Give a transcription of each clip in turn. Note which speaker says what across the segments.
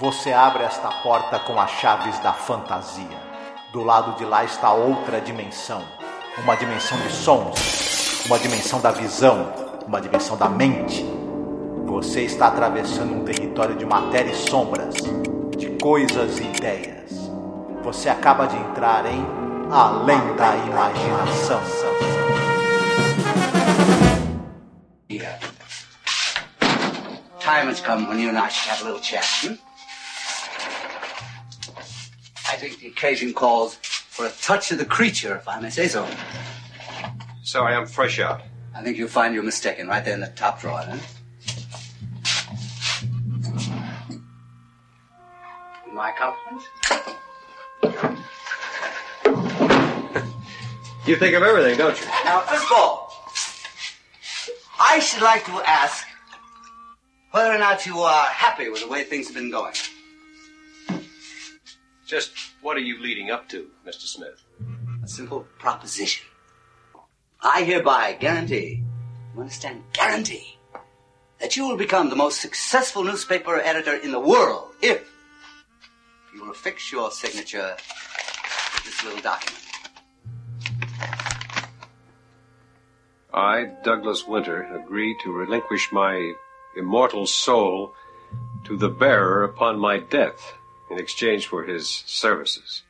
Speaker 1: Você abre esta porta com as chaves da fantasia. Do lado de lá está outra dimensão. Uma dimensão de sons, uma dimensão da visão, uma dimensão da mente. Você está atravessando um território de matéria e sombras, de coisas e ideias. Você acaba de entrar em Além da Imaginação.
Speaker 2: Time has come when you and I should have a little chat. Hmm? I think the occasion calls for a touch of the creature, if I may say so.
Speaker 3: Sorry, I am fresh out.
Speaker 2: I think you'll find you're mistaken right there in the top drawer, huh? My compliments?
Speaker 3: You think of everything, don't you?
Speaker 2: Now, first of all, I should like to ask whether or not you are happy with the way things have been going.
Speaker 3: Just what are you leading up to, Mr. Smith?
Speaker 2: A simple proposition. I hereby guarantee, you understand, guarantee, that you will become the most successful newspaper editor in the world if you will affix your signature to this little document.
Speaker 3: I, Douglas Winter, agree to relinquish my immortal soul to the bearer upon my death in exchange for his services.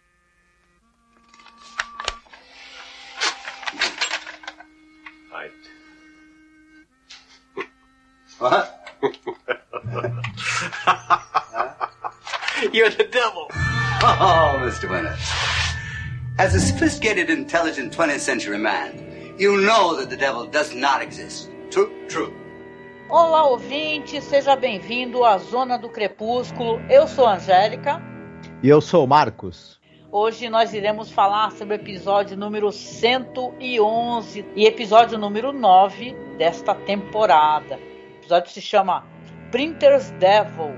Speaker 3: I.
Speaker 2: What?
Speaker 3: You're the devil!
Speaker 2: Oh, Mr. Winter. As a sophisticated, intelligent 20th century man, you know that the devil does not exist. True? True.
Speaker 4: Olá, ouvinte, seja bem-vindo à Zona do Crepúsculo. Eu sou a Angélica.
Speaker 5: E eu sou o Marcos.
Speaker 4: Hoje nós iremos falar sobre o episódio número 111 e episódio número 9 desta temporada. O episódio se chama Printer's Devil,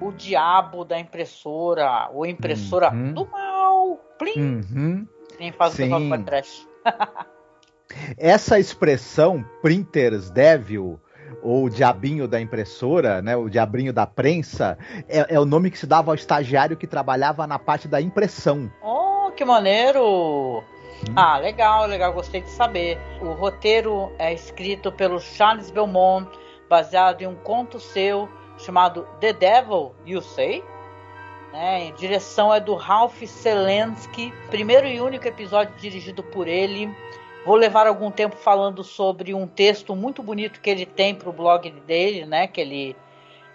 Speaker 4: o diabo da impressora, ou impressora
Speaker 5: Uhum.
Speaker 4: do mal. Plim!
Speaker 5: Uhum.
Speaker 4: Quem faz o
Speaker 5: Sim.
Speaker 4: pessoal para trash.
Speaker 5: Essa expressão printers devil ou diabinho da impressora, né, o diabinho da prensa, é, é o nome que se dava ao estagiário que trabalhava na parte da impressão.
Speaker 4: Oh, que maneiro! Ah, legal, legal, gostei de saber. O roteiro é escrito pelo Charles Belmont, baseado em um conto seu chamado The Devil, You Say? Né? Direção é do Ralph Selensky, primeiro e único episódio dirigido por ele. Vou levar algum tempo falando sobre um texto muito bonito que ele tem para o blog dele, né? Que ele,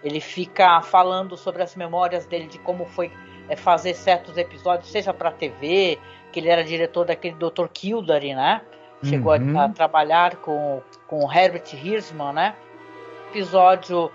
Speaker 4: ele fica falando sobre as memórias dele de como foi é, fazer certos episódios, seja para TV, que ele era diretor daquele Dr. Kildare, né? Chegou a-
Speaker 5: Uhum.
Speaker 4: a, trabalhar com, com o Herbert Hirschman, né? Episódio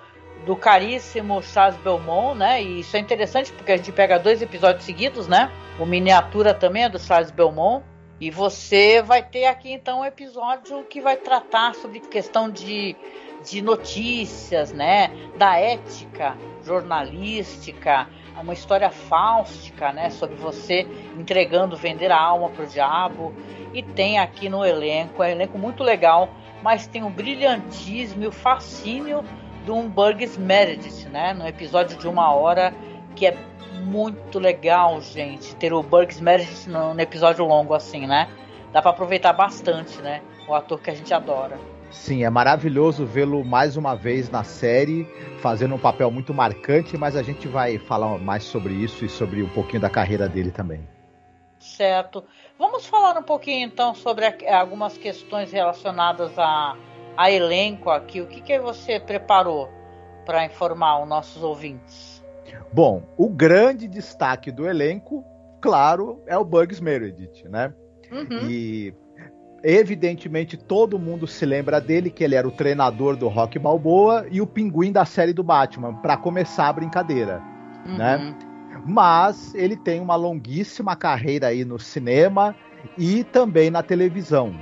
Speaker 4: do caríssimo Charles Belmont, né? E isso é interessante porque a gente pega dois episódios seguidos, né? O miniatura também é do Charles Belmont. E você vai ter aqui então um episódio que vai tratar sobre questão de, de notícias, né? Da ética jornalística, uma história fáustica, né? Sobre você entregando, vender a alma pro diabo. E tem aqui no elenco, é um elenco muito legal, mas tem o brilhantismo e o fascínio do Burgess Meredith, né? No episódio de uma hora que é muito legal, gente, ter o Burgess Meredith no episódio longo assim, né? Dá pra aproveitar bastante, né? O ator que a gente adora.
Speaker 5: Sim, é maravilhoso vê-lo mais uma vez na série, fazendo um papel muito marcante, mas a gente vai falar mais sobre isso e sobre um pouquinho da carreira dele também.
Speaker 4: Certo. Vamos falar um pouquinho então sobre algumas questões relacionadas a, a elenco aqui. O que, que você preparou para informar os nossos ouvintes?
Speaker 5: Bom, o grande destaque do elenco, claro, é o Bugs Meredith, né?
Speaker 4: Uhum.
Speaker 5: E evidentemente todo mundo se lembra dele, que ele era o treinador do Rock Balboa e o pinguim da série do Batman, para começar a brincadeira.
Speaker 4: Uhum.
Speaker 5: né? Mas ele tem uma longuíssima carreira aí no cinema e também na televisão.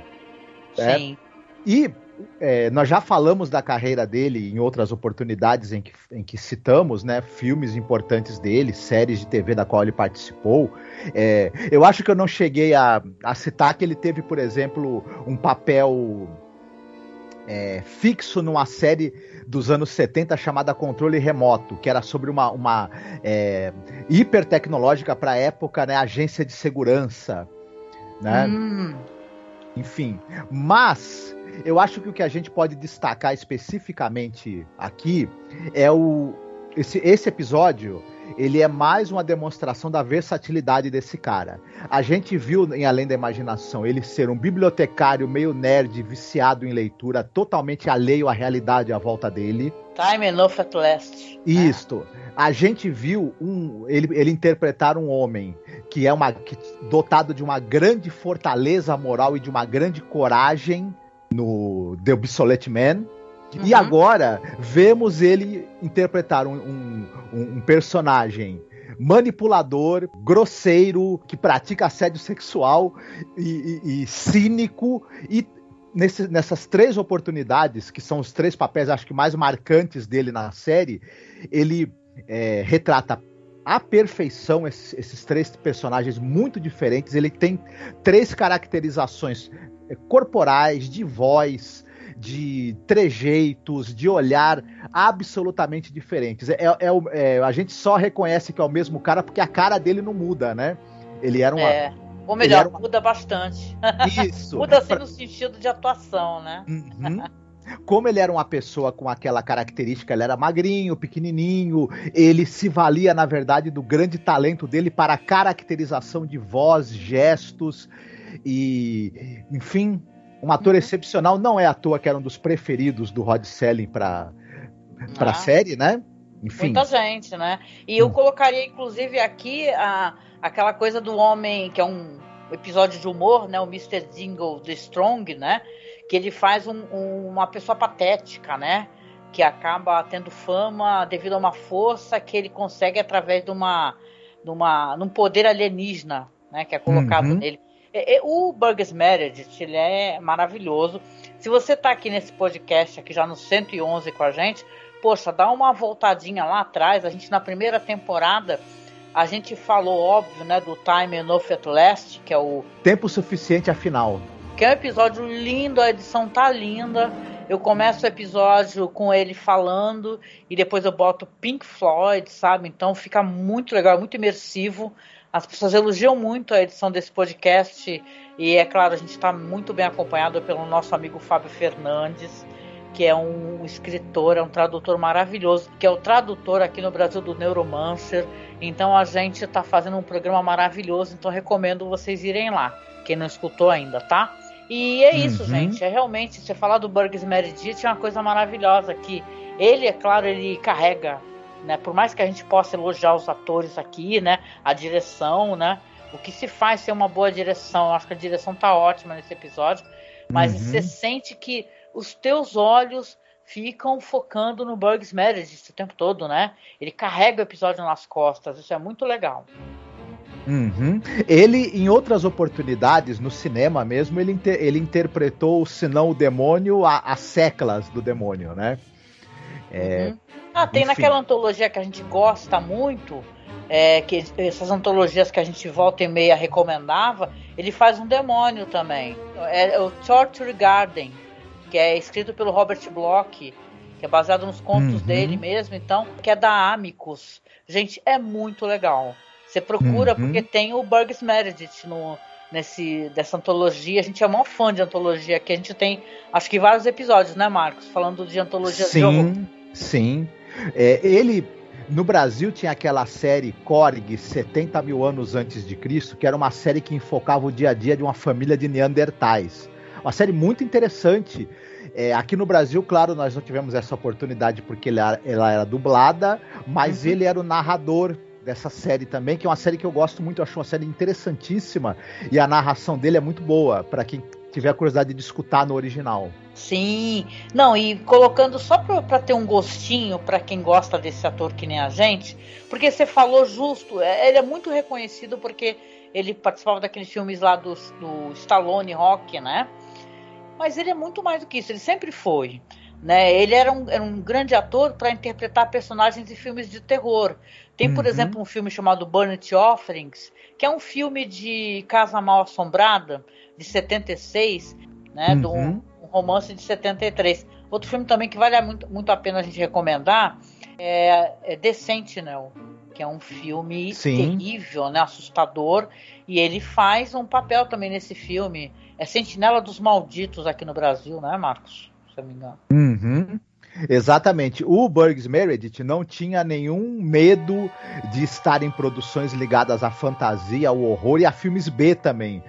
Speaker 4: Sim.
Speaker 5: E é, nós já falamos da carreira dele em outras oportunidades em que, em que citamos, né, filmes importantes dele, séries de TV da qual ele participou. É, eu acho que eu não cheguei a, a citar que ele teve, por exemplo, um papel é, fixo numa série dos anos 70 chamada Controle Remoto, que era sobre uma, uma é, hiper tecnológica para a época, né, agência de segurança, né? Hum. Enfim, mas eu acho que o que a gente pode destacar especificamente aqui é o esse, esse episódio ele é mais uma demonstração da versatilidade desse cara. A gente viu em Além da Imaginação ele ser um bibliotecário meio nerd, viciado em leitura, totalmente alheio à realidade à volta dele.
Speaker 4: Time enough at last.
Speaker 5: Isto. A gente viu um, ele, ele interpretar um homem que é uma que, dotado de uma grande fortaleza moral e de uma grande coragem no The Obsolete Man Uhum. E agora vemos ele interpretar um, um, um, personagem manipulador, grosseiro, que pratica assédio sexual e, e, e cínico e Nesse, nessas três oportunidades, que são os três papéis, acho que mais marcantes dele na série, ele é, retrata à perfeição esses, esses, três personagens muito diferentes. Ele tem três caracterizações corporais, de voz, de trejeitos, de olhar absolutamente diferentes. É, é, é, a gente só reconhece que é o mesmo cara porque a cara dele não muda, né? Ele era uma. É.
Speaker 4: Ou melhor, uma... muda bastante. Isso. muda assim no sentido de atuação, né? Uhum.
Speaker 5: Como ele era uma pessoa com aquela característica, ele era magrinho, pequenininho, ele se valia, na verdade, do grande talento dele para caracterização de voz, gestos e, enfim, um ator uhum. excepcional, não é à toa que era um dos preferidos do Rod Selling para para ah. série, né?
Speaker 4: Enfim. Muita gente, né? E eu hum. colocaria, inclusive, aqui a, aquela coisa do homem, que é um episódio de humor, né? O Mr. Dingle The Strong, né? Que ele faz um, um, uma pessoa patética, né? Que acaba tendo fama devido a uma força que ele consegue através de uma, de uma, de um poder alienígena, né? Que é colocado uhum. nele. É, é, o Burgers Meredith, ele é maravilhoso. Se você está aqui nesse podcast, aqui já no 111 com a gente, poxa, dá uma voltadinha lá atrás. A gente, na primeira temporada, a gente falou, óbvio, né, do Time Enough at Last, que é o...
Speaker 5: Tempo Suficiente Afinal.
Speaker 4: Que é um episódio lindo, a edição tá linda. Eu começo o episódio com ele falando e depois eu boto Pink Floyd, sabe? Então fica muito legal, muito imersivo. As pessoas elogiam muito a edição desse podcast e é claro, a gente está muito bem acompanhado pelo nosso amigo Fábio Fernandes, que é um escritor, é um tradutor maravilhoso, que é o tradutor aqui no Brasil do Neuromancer. Então a gente está fazendo um programa maravilhoso, então recomendo vocês irem lá, quem não escutou ainda, tá? E é isso, uhum. gente. É realmente, você falar do Burgess Meredith é uma coisa maravilhosa que ele, é claro, ele carrega né? Por mais que a gente possa elogiar os atores aqui, né? A direção, né? O que se faz ser uma boa direção. Eu acho que a direção tá ótima nesse episódio. Mas uhum. você sente que os teus olhos ficam focando no Bugs Meredith o tempo todo, né? Ele carrega o episódio nas costas. Isso é muito legal.
Speaker 5: Uhum. Ele, em outras oportunidades, no cinema mesmo, ele, inter ele interpretou, se não o demônio, as seclas do demônio, né?
Speaker 4: É, uhum. Ah, tem Enfim. naquela antologia que a gente gosta muito, é, que essas antologias que a gente volta e meia recomendava, ele faz um demônio também. É, o Torture Garden, que é escrito pelo Robert Bloch, que é baseado nos contos uhum. dele mesmo, então, que é da Amicus. Gente, é muito legal. Você procura uhum. porque tem o Burgess Meredith no, nesse, dessa antologia. A gente é maior fã de antologia, que a gente tem, acho que vários episódios, né, Marcos? Falando de antologia
Speaker 5: Sim, de sim. É, ele, no Brasil, tinha aquela série Korg, 70 mil anos antes de Cristo, que era uma série que enfocava o dia a dia de uma família de Neandertais. Uma série muito interessante. É, aqui no Brasil, claro, nós não tivemos essa oportunidade porque ela, ela era dublada, mas uhum. ele era o narrador dessa série também, que é uma série que eu gosto muito, eu acho uma série interessantíssima e a narração dele é muito boa para quem tiver a curiosidade de escutar no original.
Speaker 4: Sim, não, e colocando só para ter um gostinho para quem gosta desse ator que nem a gente, porque você falou justo, é, ele é muito reconhecido porque ele participava daqueles filmes lá do, do Stallone Rock, né? Mas ele é muito mais do que isso, ele sempre foi. Né? Ele era um, era um grande ator para interpretar personagens de filmes de terror. Tem, por uhum. exemplo, um filme chamado Burnt Offerings, que é um filme de Casa Mal Assombrada, de 76, né? Uhum. De um, um romance de 73. Outro filme também que vale muito, muito a pena a gente recomendar é, é The Sentinel, que é um filme Sim. terrível, né, assustador, e ele faz um papel também nesse filme. É Sentinela dos Malditos aqui no Brasil, né, Marcos? Se eu me engano.
Speaker 5: Uhum. Exatamente. O Burgs Meredith não tinha nenhum medo de estar em produções ligadas à fantasia, ao horror e a filmes B também.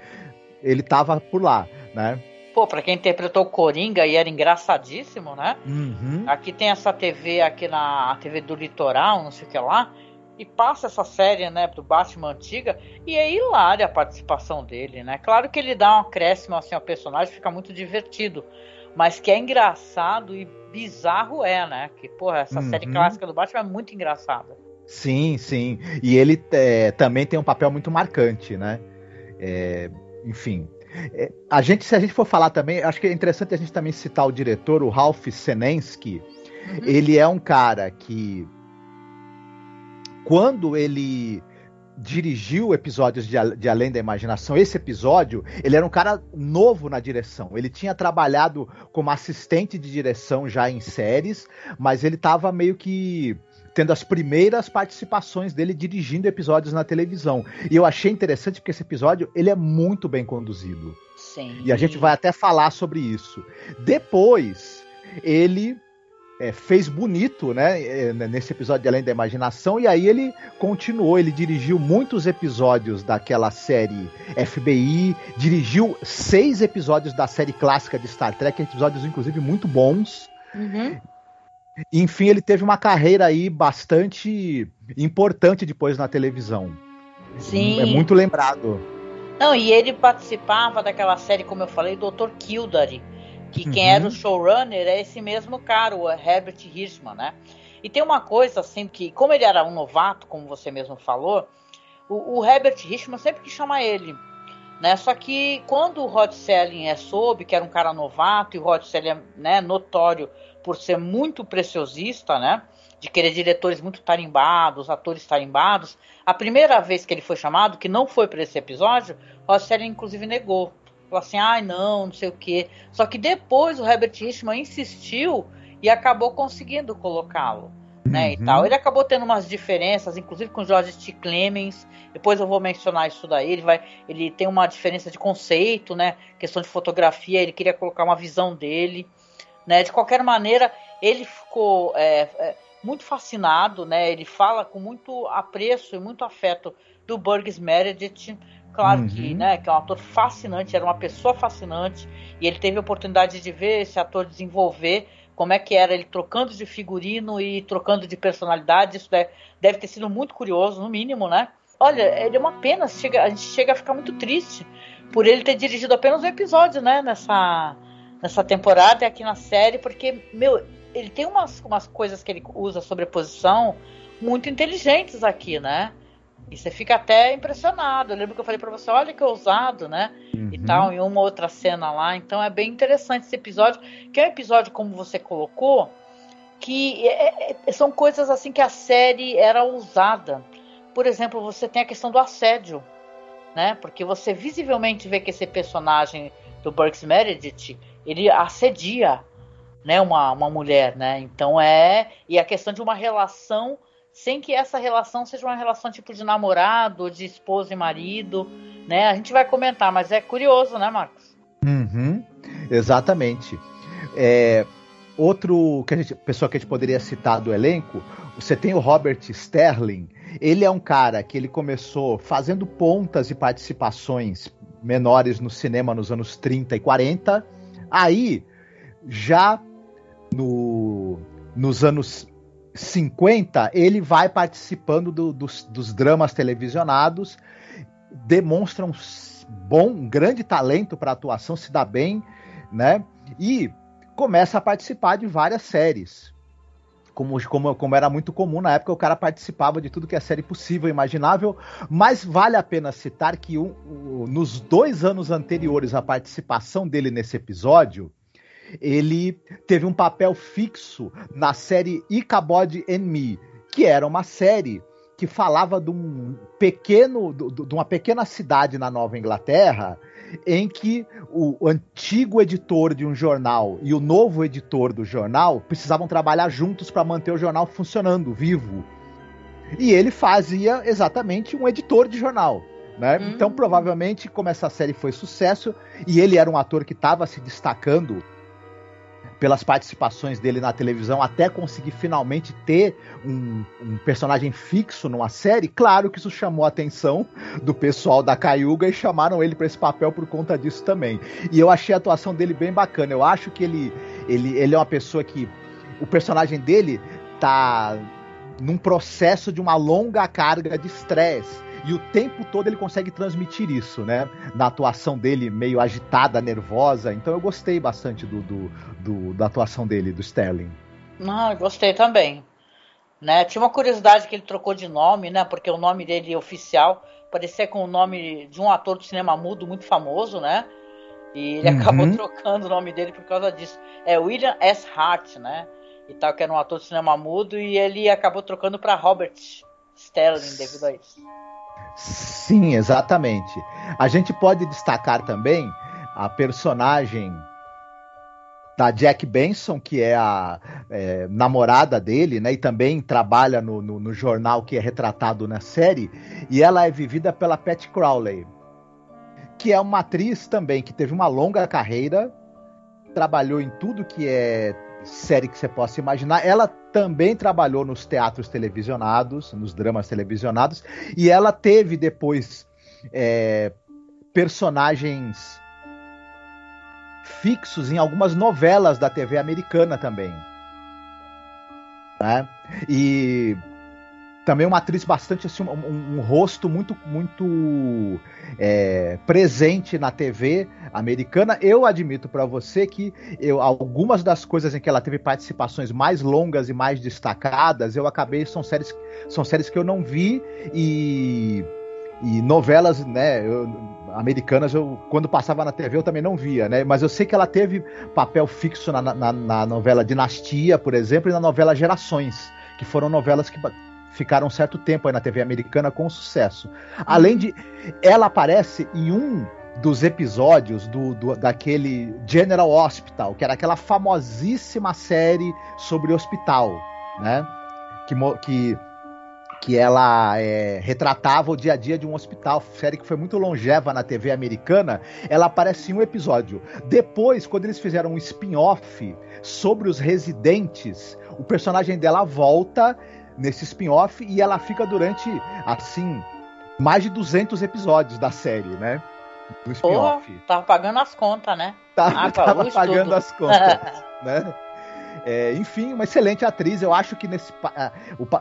Speaker 5: Ele estava por lá, né?
Speaker 4: Pô, pra quem interpretou Coringa e era engraçadíssimo, né?
Speaker 5: Uhum.
Speaker 4: Aqui tem essa TV aqui na TV do Litoral, não sei o que lá, e passa essa série, né, do Batman antiga, e é hilária a participação dele, né? Claro que ele dá um acréscimo assim ao personagem, fica muito divertido, mas que é engraçado e bizarro é, né? Que, porra, essa uhum. série clássica do Batman é muito engraçada.
Speaker 5: Sim, sim. E ele é, também tem um papel muito marcante, né? É, enfim. É, a gente, se a gente for falar também, acho que é interessante a gente também citar o diretor, o Ralph Senensky. Uhum. Ele é um cara que, quando ele dirigiu episódios de, de, Além da Imaginação. Esse episódio, ele era um cara novo na direção. Ele tinha trabalhado como assistente de direção já em séries, mas ele estava meio que tendo as primeiras participações dele dirigindo episódios na televisão. E eu achei interessante porque esse episódio, ele é muito bem conduzido.
Speaker 4: Sim.
Speaker 5: E a gente vai até falar sobre isso. Depois, ele é, fez bonito, né, é, nesse episódio de Além da Imaginação, e aí ele continuou, ele dirigiu muitos episódios daquela série FBI, dirigiu seis episódios da série clássica de Star Trek, episódios inclusive muito bons.
Speaker 4: Uhum.
Speaker 5: Enfim, ele teve uma carreira aí bastante importante depois na televisão.
Speaker 4: Sim.
Speaker 5: É muito lembrado.
Speaker 4: Não, e ele participava daquela série, como eu falei, Dr. Kildare que quem uhum. era o showrunner é esse mesmo cara, o Herbert Hirschman, né? E tem uma coisa assim que, como ele era um novato, como você mesmo falou, o, o Herbert Hirschman sempre quis chamar ele, né? Só que quando o Rod Selling é soube que era um cara novato e o Rod Selling é né, notório por ser muito preciosista, né? De querer diretores muito tarimbados, atores tarimbados. A primeira vez que ele foi chamado, que não foi para esse episódio, Rod Selling inclusive negou Falou assim, ai ah, não, não sei o quê. Só que depois o Herbert Richman insistiu e acabou conseguindo colocá-lo. Né, uhum. e tal. Ele acabou tendo umas diferenças, inclusive com George T. Clemens. Depois eu vou mencionar isso daí. Ele vai, ele tem uma diferença de conceito, né? Questão de fotografia. Ele queria colocar uma visão dele, né? De qualquer maneira, ele ficou é, é, muito fascinado, né? Ele fala com muito apreço e muito afeto do Burgess Meredith, Claro uhum. que, né, que é um ator fascinante, era uma pessoa fascinante, e ele teve a oportunidade de ver esse ator desenvolver como é que era ele trocando de figurino e trocando de personalidade. Isso deve, deve ter sido muito curioso, no mínimo, né? Olha, é uma pena, chega, a gente chega a ficar muito triste por ele ter dirigido apenas um episódio, né, nessa, nessa temporada e aqui na série, porque, meu, ele tem umas, umas coisas que ele usa sobreposição muito inteligentes aqui, né? E você fica até impressionado. Eu lembro que eu falei para você, olha que ousado, né? Uhum. E tal, em uma outra cena lá. Então é bem interessante esse episódio, que é um episódio, como você colocou, que é, é, são coisas assim que a série era ousada. Por exemplo, você tem a questão do assédio, né? Porque você visivelmente vê que esse personagem do Burks Meredith, ele assedia, né, uma, uma mulher, né? Então é e a questão de uma relação sem que essa relação seja uma relação tipo de namorado, de esposa e marido, né? A gente vai comentar, mas é curioso, né, Marcos?
Speaker 5: Uhum, exatamente. É, outro que a gente, pessoa que a gente poderia citar do elenco, você tem o Robert Sterling. Ele é um cara que ele começou fazendo pontas e participações menores no cinema nos anos 30 e 40. Aí, já no, nos anos 50, ele vai participando do, dos, dos, dramas televisionados, demonstra um bom, um grande talento para atuação, se dá bem, né? E começa a participar de várias séries. Como, como, como era muito comum na época, o cara participava de tudo que é série possível, imaginável, mas vale a pena citar que um, um, nos dois anos anteriores à participação dele nesse episódio, ele teve um papel fixo na série Ichabod and Me, que era uma série que falava de um pequeno, de uma pequena cidade na Nova Inglaterra em que o antigo editor de um jornal e o novo editor do jornal precisavam trabalhar juntos para manter o jornal funcionando, vivo. E ele fazia exatamente um editor de jornal. Né? Hum. Então, provavelmente, como essa série foi sucesso, e ele era um ator que estava se destacando pelas participações dele na televisão até conseguir finalmente ter um, um, personagem fixo numa série, claro que isso chamou a atenção do pessoal da Cayuga e chamaram ele para esse papel por conta disso também. E eu achei a atuação dele bem bacana. Eu acho que ele, ele, ele é uma pessoa que. O personagem dele tá num processo de uma longa carga de estresse e o tempo todo ele consegue transmitir isso, né? Na atuação dele, meio agitada, nervosa. Então eu gostei bastante do, do, do da atuação dele, do Sterling.
Speaker 4: Eu gostei também. Né? Tinha uma curiosidade que ele trocou de nome, né? Porque o nome dele oficial parecia com o nome de um ator do cinema mudo muito famoso, né? E ele uhum. acabou trocando o nome dele por causa disso. É William S. Hart, né? E tal, que era um ator de cinema mudo, e ele acabou trocando para Robert Sterling devido a isso.
Speaker 5: Sim, exatamente. A gente pode destacar também a personagem da Jack Benson, que é a é, namorada dele, né? E também trabalha no, no, no, jornal que é retratado na série. E ela é vivida pela Pat Crowley, que é uma atriz também que teve uma longa carreira, trabalhou em tudo que é série que você possa imaginar. Ela também trabalhou nos teatros televisionados, nos dramas televisionados, e ela teve depois é, personagens fixos em algumas novelas da TV americana também. Né? E também uma atriz bastante assim, um, um rosto muito muito é, presente na TV americana. Eu admito para você que eu, algumas das coisas em que ela teve participações mais longas e mais destacadas, eu acabei são séries são séries que eu não vi e e novelas, né, eu, americanas, eu quando passava na TV eu também não via, né? Mas eu sei que ela teve papel fixo na, na, na novela Dinastia, por exemplo, e na novela Gerações, que foram novelas que ficaram um certo tempo aí na TV americana com sucesso. Além de. Ela aparece em um dos episódios do, do, daquele General Hospital, que era aquela famosíssima série sobre hospital, né? Que, que, que ela é, retratava o dia a dia de um hospital, série que foi muito longeva na TV americana. Ela aparece em um episódio. Depois, quando eles fizeram um spin-off sobre os residentes, o personagem dela volta nesse spin-off e ela fica durante, assim, mais de 200 episódios da série, né?
Speaker 4: Do spin-off. Tava pagando as contas, né?
Speaker 5: Tava, ah, tava pagando tudo. as contas, né? É, enfim, uma excelente atriz. Eu acho que nesse,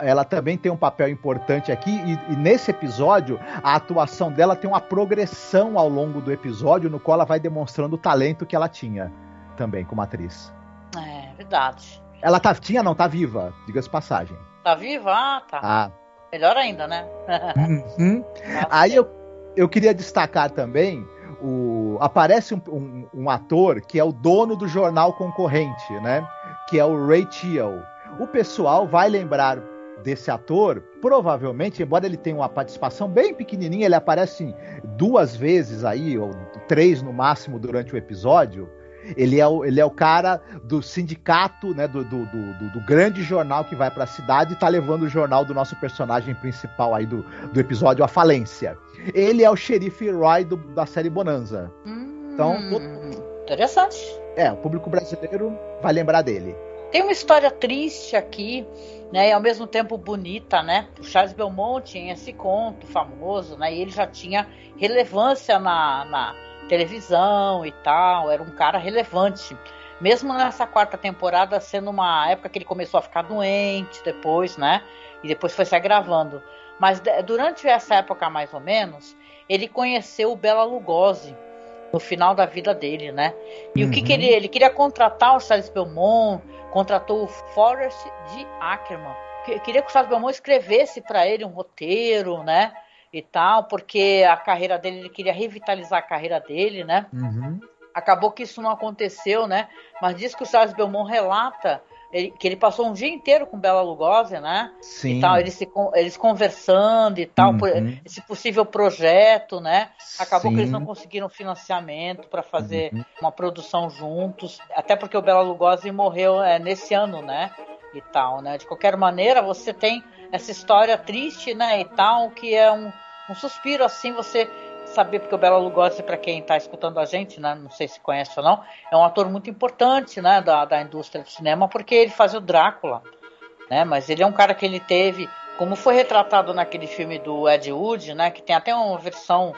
Speaker 5: ela também tem um papel importante aqui. E, e, nesse episódio, a atuação dela tem uma progressão ao longo do episódio, no qual ela vai demonstrando o talento que ela tinha também como atriz.
Speaker 4: É, verdade.
Speaker 5: Ela tá, tinha, não, tá viva, diga-se passagem.
Speaker 4: Tá viva? Ah, tá. Ah. Melhor ainda, né?
Speaker 5: Uhum. Aí eu, eu queria destacar também o aparece um, um, um, ator que é o dono do jornal concorrente, né? Que é o Ray Teal. O pessoal vai lembrar desse ator, provavelmente, embora ele tenha uma participação bem pequenininha, ele aparece duas vezes aí, ou três no máximo durante o episódio. Ele é o, ele é o cara do sindicato, né, do, do, do, do grande jornal que vai para a cidade e tá levando o jornal do nosso personagem principal aí do, do episódio à falência. Ele é o xerife Roy do, da série Bonanza.
Speaker 4: Hum, então, interessante.
Speaker 5: É, o público brasileiro vai lembrar dele.
Speaker 4: Tem uma história triste aqui, né, e ao mesmo tempo bonita, né? O Charles Belmont tinha esse conto famoso, né? E ele já tinha relevância na, na televisão e tal, era um cara relevante. Mesmo nessa quarta temporada, sendo uma época que ele começou a ficar doente depois, né? E depois foi se agravando. Mas durante essa época, mais ou menos, ele conheceu o Bela Lugosi no final da vida dele, né? E uhum. o que, que ele, ele queria contratar o Charles Belmont, contratou o Forrest de Ackerman. Queria que o Charles Belmont escrevesse para ele um roteiro, né? E tal, porque a carreira dele, ele queria revitalizar a carreira dele, né? Uhum. Acabou que isso não aconteceu, né? Mas diz que o Charles Belmont relata ele, que ele passou um dia inteiro com Bela Lugosi, né?
Speaker 5: Sim.
Speaker 4: E tal, eles, se, eles conversando e tal, por
Speaker 5: Uhum.
Speaker 4: esse possível projeto, né? Acabou que eles
Speaker 5: Sim.
Speaker 4: não conseguiram financiamento para fazer
Speaker 5: Uhum.
Speaker 4: uma produção juntos, até porque o Bela Lugosi morreu é, nesse ano, né? E tal, né? De qualquer maneira, você tem essa história triste, né? E tal, que é um, um suspiro assim, você saber porque o Bela Lugosi, para quem está escutando a gente, né? Não sei se conhece ou não, é um ator muito importante, né? Da, da indústria do cinema, porque ele faz o Drácula, né? Mas ele é um cara que ele teve, como foi retratado naquele filme do Ed Wood, né? Que tem até uma versão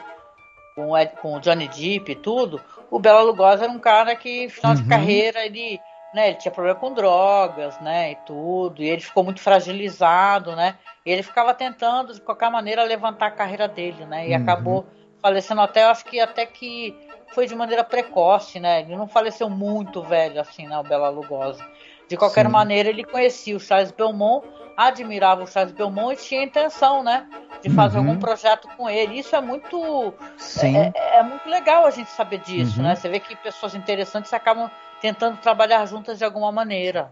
Speaker 4: com o, Ed, com o Johnny Depp e tudo. O Bela Lugosi era um cara que, final de
Speaker 5: Uhum.
Speaker 4: carreira, ele, né? Ele tinha problema com drogas, né? E tudo. E ele ficou muito fragilizado, né? E ele ficava tentando, de qualquer maneira, levantar a carreira dele, né? E
Speaker 5: Uhum.
Speaker 4: acabou falecendo até, eu acho que até que foi de maneira precoce, né? Ele não faleceu muito velho, assim, né? O Bela Lugosi. De qualquer
Speaker 5: Sim.
Speaker 4: maneira, ele conhecia o Charles Belmont, admirava o Charles Belmont e tinha intenção, né? De fazer
Speaker 5: Uhum.
Speaker 4: algum projeto com ele. Isso é muito,
Speaker 5: Sim.
Speaker 4: é, é muito legal a gente saber disso,
Speaker 5: Uhum.
Speaker 4: né? Você vê que pessoas interessantes acabam tentando trabalhar juntas de alguma maneira.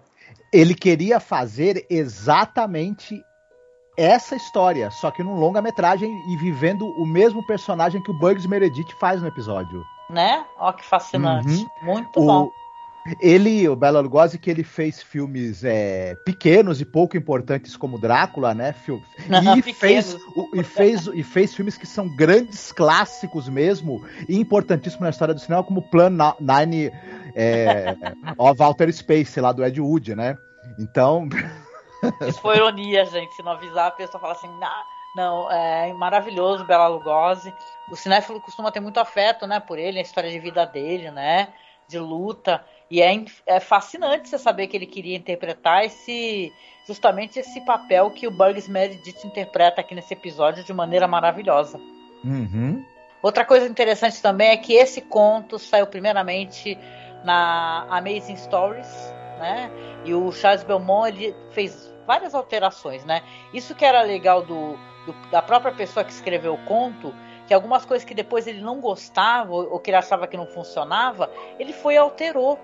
Speaker 5: Ele queria fazer exatamente essa história, só que num longa-metragem e vivendo o mesmo personagem que o Bugs Meredith faz no episódio.
Speaker 4: Né? Ó, que fascinante.
Speaker 5: Uhum.
Speaker 4: Muito bom.
Speaker 5: O, ele, o Bela Lugosi, que ele fez filmes é, pequenos e pouco importantes como Drácula, né? Fil- E
Speaker 4: Pequenos.
Speaker 5: fez, o- e, fez, e fez filmes que são grandes clássicos mesmo e importantíssimos na história do cinema, como Plan Nine é, of Outer Space, lá do Ed Wood, né? Então,
Speaker 4: Isso foi ironia, gente. Se não avisar, a pessoa fala assim, "Nah, não, é maravilhoso, Bela Lugosi. O cinéfilo costuma ter muito afeto, né, por ele, a história de vida dele, né, de luta. E é, é fascinante você saber que ele queria interpretar esse, justamente esse papel que o Bugs Meredith interpreta aqui nesse episódio de maneira maravilhosa.
Speaker 5: uhum,
Speaker 4: Outra coisa interessante também é que esse conto saiu primeiramente na Amazing Stories, né? E o Charles Belmont ele fez várias alterações, né? Isso que era legal do, do- da própria pessoa que escreveu o conto, que algumas coisas que depois ele não gostava ou, ou que ele achava que não funcionava, ele foi e alterou.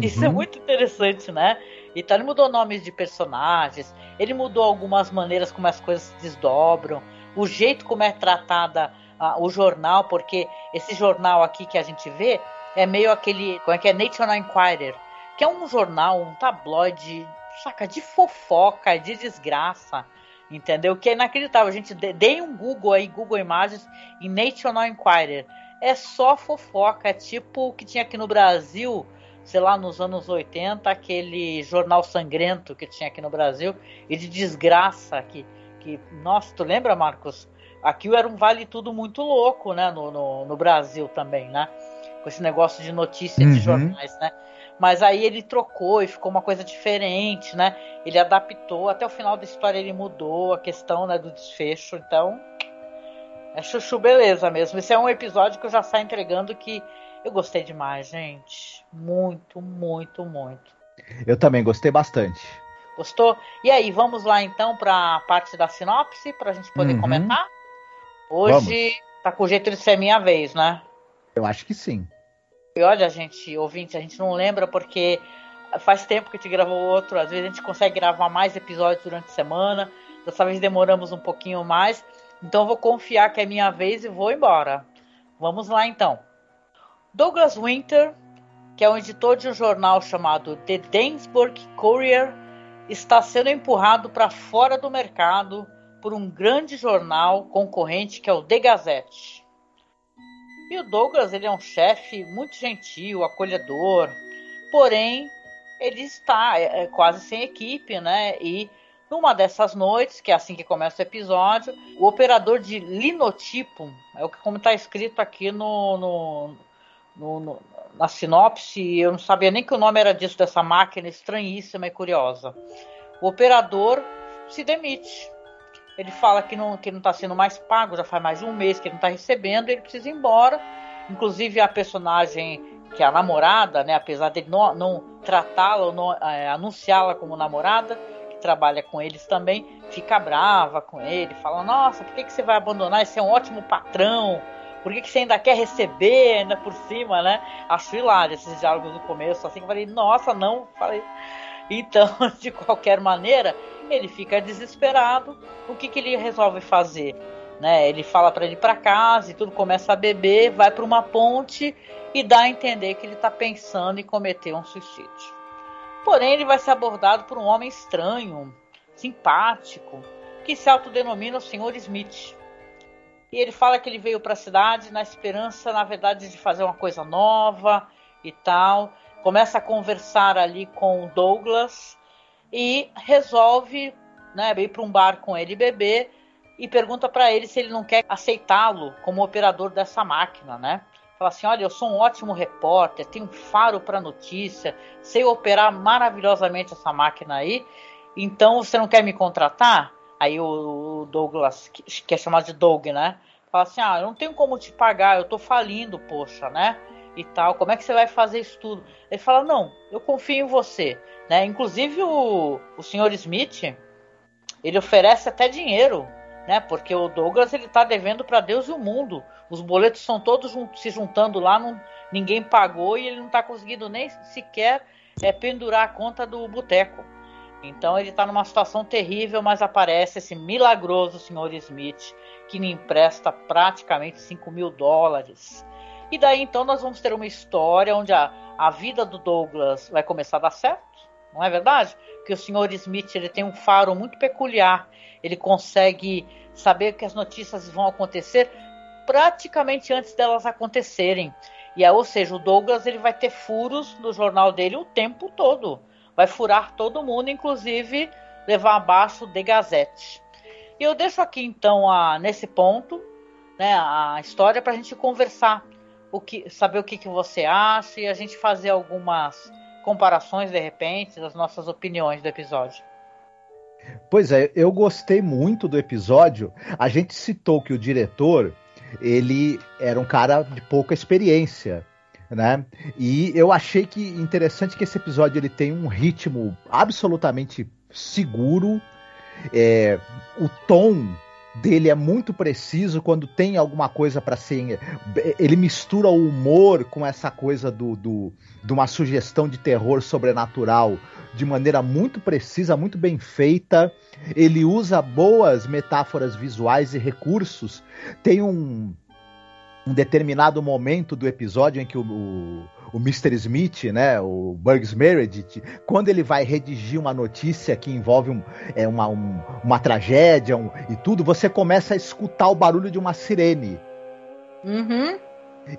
Speaker 4: Isso é
Speaker 5: uhum.
Speaker 4: muito interessante, né? Então ele mudou nomes de personagens, ele mudou algumas maneiras como as coisas se desdobram, o jeito como é tratada ah, o jornal, porque esse jornal aqui que a gente vê é meio aquele, como é que é National Enquirer, que é um jornal, um tabloide, saca, de fofoca, de desgraça, entendeu? Que é inacreditável. Gente deem um Google aí, Google Imagens, em National Enquirer. É só fofoca, é tipo o que tinha aqui no Brasil, sei lá, nos anos 80, aquele jornal sangrento que tinha aqui no Brasil, e de desgraça que, que nossa, tu lembra, Marcos? Aquilo era um vale tudo muito louco, né, no, no, no Brasil também, né? Com esse negócio de notícia
Speaker 5: Uhum.
Speaker 4: de jornais, né? Mas aí ele trocou e ficou uma coisa diferente, né? Ele adaptou, até o final da história ele mudou a questão né, do desfecho, então é chuchu beleza mesmo. Esse é um episódio que eu já saio entregando que eu gostei demais, gente. Muito, muito, muito.
Speaker 5: Eu também gostei bastante.
Speaker 4: Gostou? E aí, vamos lá então para a parte da sinopse, para a gente poder
Speaker 5: Uhum.
Speaker 4: comentar? Hoje tá com o jeito de ser minha vez, né?
Speaker 5: Eu acho que sim.
Speaker 4: E olha, gente, ouvinte, a gente não lembra porque faz tempo que a gente gravou outro. Às vezes a gente consegue gravar mais episódios durante a semana. Dessa vez demoramos um pouquinho mais. Então eu vou confiar que é minha vez e vou embora. Vamos lá então. Douglas Winter, que é um editor de um jornal chamado The Dainsburg Courier, está sendo empurrado para fora do mercado por um grande jornal concorrente que é o The Gazette. E o Douglas ele é um chefe muito gentil, acolhedor, porém ele está é, é, quase sem equipe, né? E numa dessas noites, que é assim que começa o episódio, o operador de linotipo, é o que como está escrito aqui no, no, no, no, na sinopse, eu não sabia nem que o nome era disso dessa máquina estranhíssima e curiosa. O operador se demite. Ele fala que não que não está sendo mais pago, já faz mais de um mês que ele não está recebendo, ele precisa ir embora. Inclusive a personagem que é a namorada, né, apesar de não, não tratá-la ou é, anunciá-la como namorada, que trabalha com eles também, fica brava com ele, fala: Nossa, por que, que você vai abandonar? Esse é um ótimo patrão. Por que, que você ainda quer receber ainda por cima, né? Acho hilário esses diálogos do começo, assim que eu falei, nossa, não, falei. Então, de qualquer maneira, ele fica desesperado. O que, que ele resolve fazer? Né? Ele fala para ele para casa e tudo começa a beber, vai para uma ponte e dá a entender que ele está pensando em cometer um suicídio. Porém, ele vai ser abordado por um homem estranho, simpático, que se autodenomina o Sr. Smith. E ele fala que ele veio para a cidade na esperança, na verdade, de fazer uma coisa nova e tal. Começa a conversar ali com o Douglas e resolve né, ir para um bar com ele beber e pergunta para ele se ele não quer aceitá-lo como operador dessa máquina, né? Fala assim: olha, eu sou um ótimo repórter, tenho um faro para notícia, sei operar maravilhosamente essa máquina aí, então você não quer me contratar? Aí o Douglas, que é chamado de Doug, né? Fala assim: ah, eu não tenho como te pagar, eu tô falindo, poxa, né? E tal, como é que você vai fazer isso tudo? Ele fala: não, eu confio em você, né? Inclusive o, o senhor Smith, ele oferece até dinheiro né? Porque o Douglas ele tá devendo para Deus e o mundo. Os boletos são todos se juntando lá, não, ninguém pagou e ele não está conseguindo nem sequer é, pendurar a conta do boteco. Então ele está numa situação terrível, mas aparece esse milagroso senhor Smith que me empresta praticamente 5 mil dólares. E daí então nós vamos ter uma história onde a, a vida do Douglas vai começar a dar certo, não é verdade? Que o senhor Smith ele tem um faro muito peculiar ele consegue saber que as notícias vão acontecer praticamente antes delas acontecerem. E ou seja, o Douglas ele vai ter furos no jornal dele o tempo todo. Vai furar todo mundo, inclusive levar abaixo de Gazette. E eu deixo aqui então a, nesse ponto né, a história para a gente conversar, o que, saber o que, que você acha e a gente fazer algumas comparações de repente das nossas opiniões do episódio.
Speaker 5: Pois é, eu gostei muito do episódio. A gente citou que o diretor, ele era um cara de pouca experiência, né? E eu achei que interessante que esse episódio ele tem um ritmo absolutamente seguro. É, o tom dele é muito preciso quando tem alguma coisa para ser. Ele mistura o humor com essa coisa do, do, de uma sugestão de terror sobrenatural de maneira muito precisa, muito bem feita. Ele usa boas metáforas visuais e recursos. Tem um, um determinado momento do episódio em que o, o, o Mr. Smith, né, o Burgs Meredith, quando ele vai redigir uma notícia que envolve um, é, uma, um, uma tragédia um, e tudo, você começa a escutar o barulho de uma sirene.
Speaker 4: Uhum.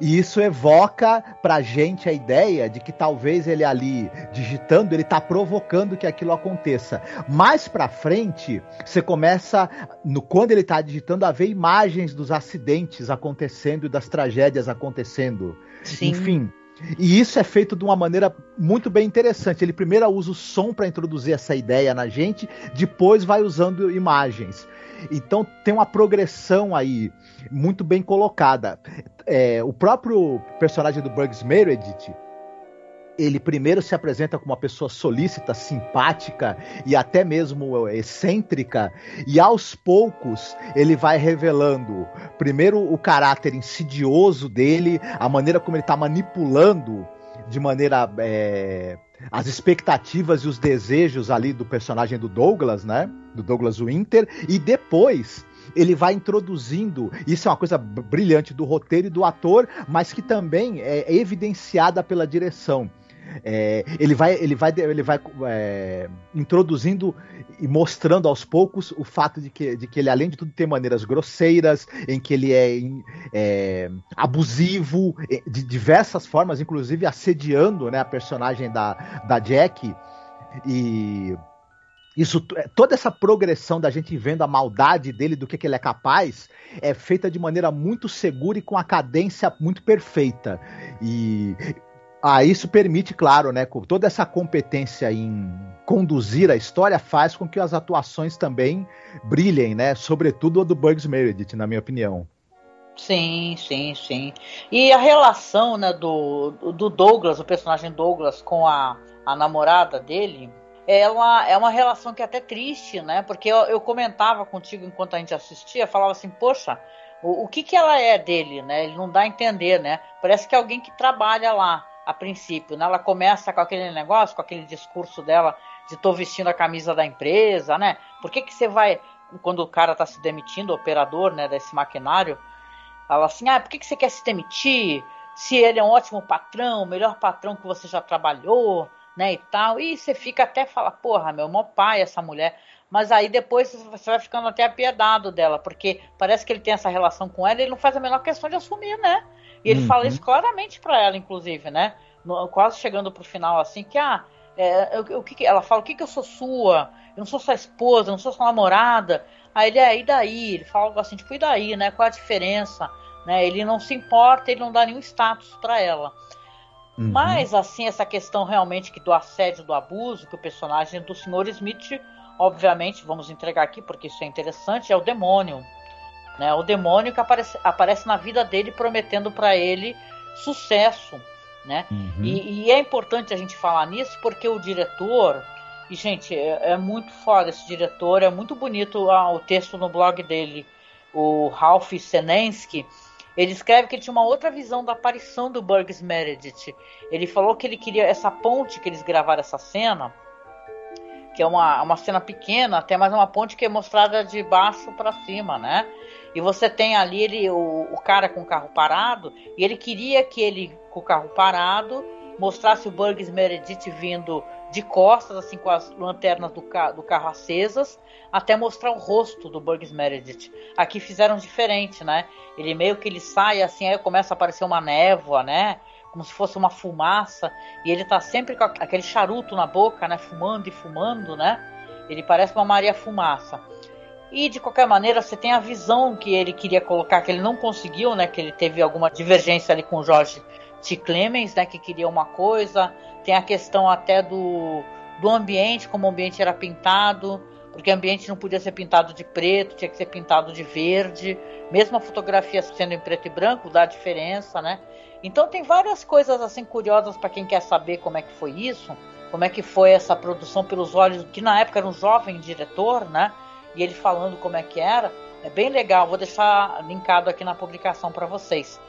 Speaker 5: E isso evoca pra gente a ideia de que talvez ele ali digitando, ele tá provocando que aquilo aconteça. Mais pra frente, você começa, no, quando ele tá digitando, a ver imagens dos acidentes acontecendo e das tragédias acontecendo. Sim. Enfim. E isso é feito de uma maneira muito bem interessante. Ele primeiro usa o som para introduzir essa ideia na gente, depois vai usando imagens. Então tem uma progressão aí muito bem colocada. É, o próprio personagem do Bugs Meredith, ele primeiro se apresenta como uma pessoa solícita, simpática e até mesmo excêntrica, e aos poucos ele vai revelando, primeiro, o caráter insidioso dele, a maneira como ele está manipulando de maneira. É, as expectativas e os desejos ali do personagem do Douglas, né? Do Douglas Winter, e depois ele vai introduzindo, isso é uma coisa brilhante do roteiro e do ator, mas que também é evidenciada pela direção. É, ele vai, ele vai, ele vai é, introduzindo e mostrando aos poucos o fato de que, de que ele, além de tudo, tem maneiras grosseiras, em que ele é, é abusivo de diversas formas, inclusive assediando né, a personagem da, da Jack. E isso, toda essa progressão da gente vendo a maldade dele, do que, que ele é capaz, é feita de maneira muito segura e com a cadência muito perfeita. E ah, isso permite, claro, né, toda essa competência em conduzir a história faz com que as atuações também brilhem, né, sobretudo a do Bugs Meredith, na minha opinião.
Speaker 4: Sim, sim, sim. E a relação, né, do, do Douglas, o personagem Douglas com a, a namorada dele, ela é uma relação que é até triste, né? Porque eu, eu comentava contigo enquanto a gente assistia, falava assim, poxa, o, o que que ela é dele, né? Ele não dá a entender, né? Parece que é alguém que trabalha lá a princípio, né? Ela começa com aquele negócio, com aquele discurso dela de tô vestindo a camisa da empresa, né? Por que, que você vai, quando o cara tá se demitindo, o operador, né, desse maquinário, fala assim, ah, por que, que você quer se demitir? Se ele é um ótimo patrão, o melhor patrão que você já trabalhou, né, e tal. E você fica até fala, porra, meu, mó pai essa mulher. Mas aí depois você vai ficando até apiedado dela, porque parece que ele tem essa relação com ela e ele não faz a menor questão de assumir, né? E ele uhum. fala isso claramente para ela, inclusive, né? No, quase chegando pro final, assim, que, ah, é, que, ela fala, o que, que eu sou sua? Eu não sou sua esposa, eu não sou sua namorada. Aí ele, é, e daí? Ele fala algo assim, tipo, e daí, né? Qual a diferença? Né? Ele não se importa, ele não dá nenhum status para ela. Uhum. Mas, assim, essa questão realmente que do assédio, do abuso, que o personagem do Sr. Smith, obviamente, vamos entregar aqui porque isso é interessante, é o demônio. Né? O demônio que aparece, aparece na vida dele prometendo para ele sucesso. Né? Uhum. E, e, é importante a gente falar nisso porque o diretor, e gente, é, é muito foda esse diretor, é muito bonito ah, o texto no blog dele, o Ralph Senensky. Ele escreve que ele tinha uma outra visão da aparição do Burgess Meredith. Ele falou que ele queria essa ponte que eles gravaram essa cena, que é uma, uma cena pequena, até mais uma ponte que é mostrada de baixo para cima, né? E você tem ali ele, o, o cara com o carro parado, e ele queria que ele, com o carro parado, mostrasse o Burgess Meredith vindo de costas, assim, com as lanternas do, ca do carro acesas, até mostrar o rosto do Burgess Meredith. Aqui fizeram diferente, né? Ele meio que ele sai assim, aí começa a aparecer uma névoa, né? Como se fosse uma fumaça, e ele tá sempre com aquele charuto na boca, né? Fumando e fumando, né? Ele parece uma Maria Fumaça. E de qualquer maneira, você tem a visão que ele queria colocar, que ele não conseguiu, né? Que ele teve alguma divergência ali com o Jorge T. Clemens, né? Que queria uma coisa. Tem a questão até do, do ambiente, como o ambiente era pintado, porque o ambiente não podia ser pintado de preto, tinha que ser pintado de verde. Mesmo a fotografia sendo em preto e branco, dá diferença, né? Então tem várias coisas assim curiosas para quem quer saber como é que foi isso, como é que foi essa produção pelos olhos que na época era um jovem diretor, né? E ele falando como é que era. É bem legal, vou deixar linkado aqui na publicação para vocês.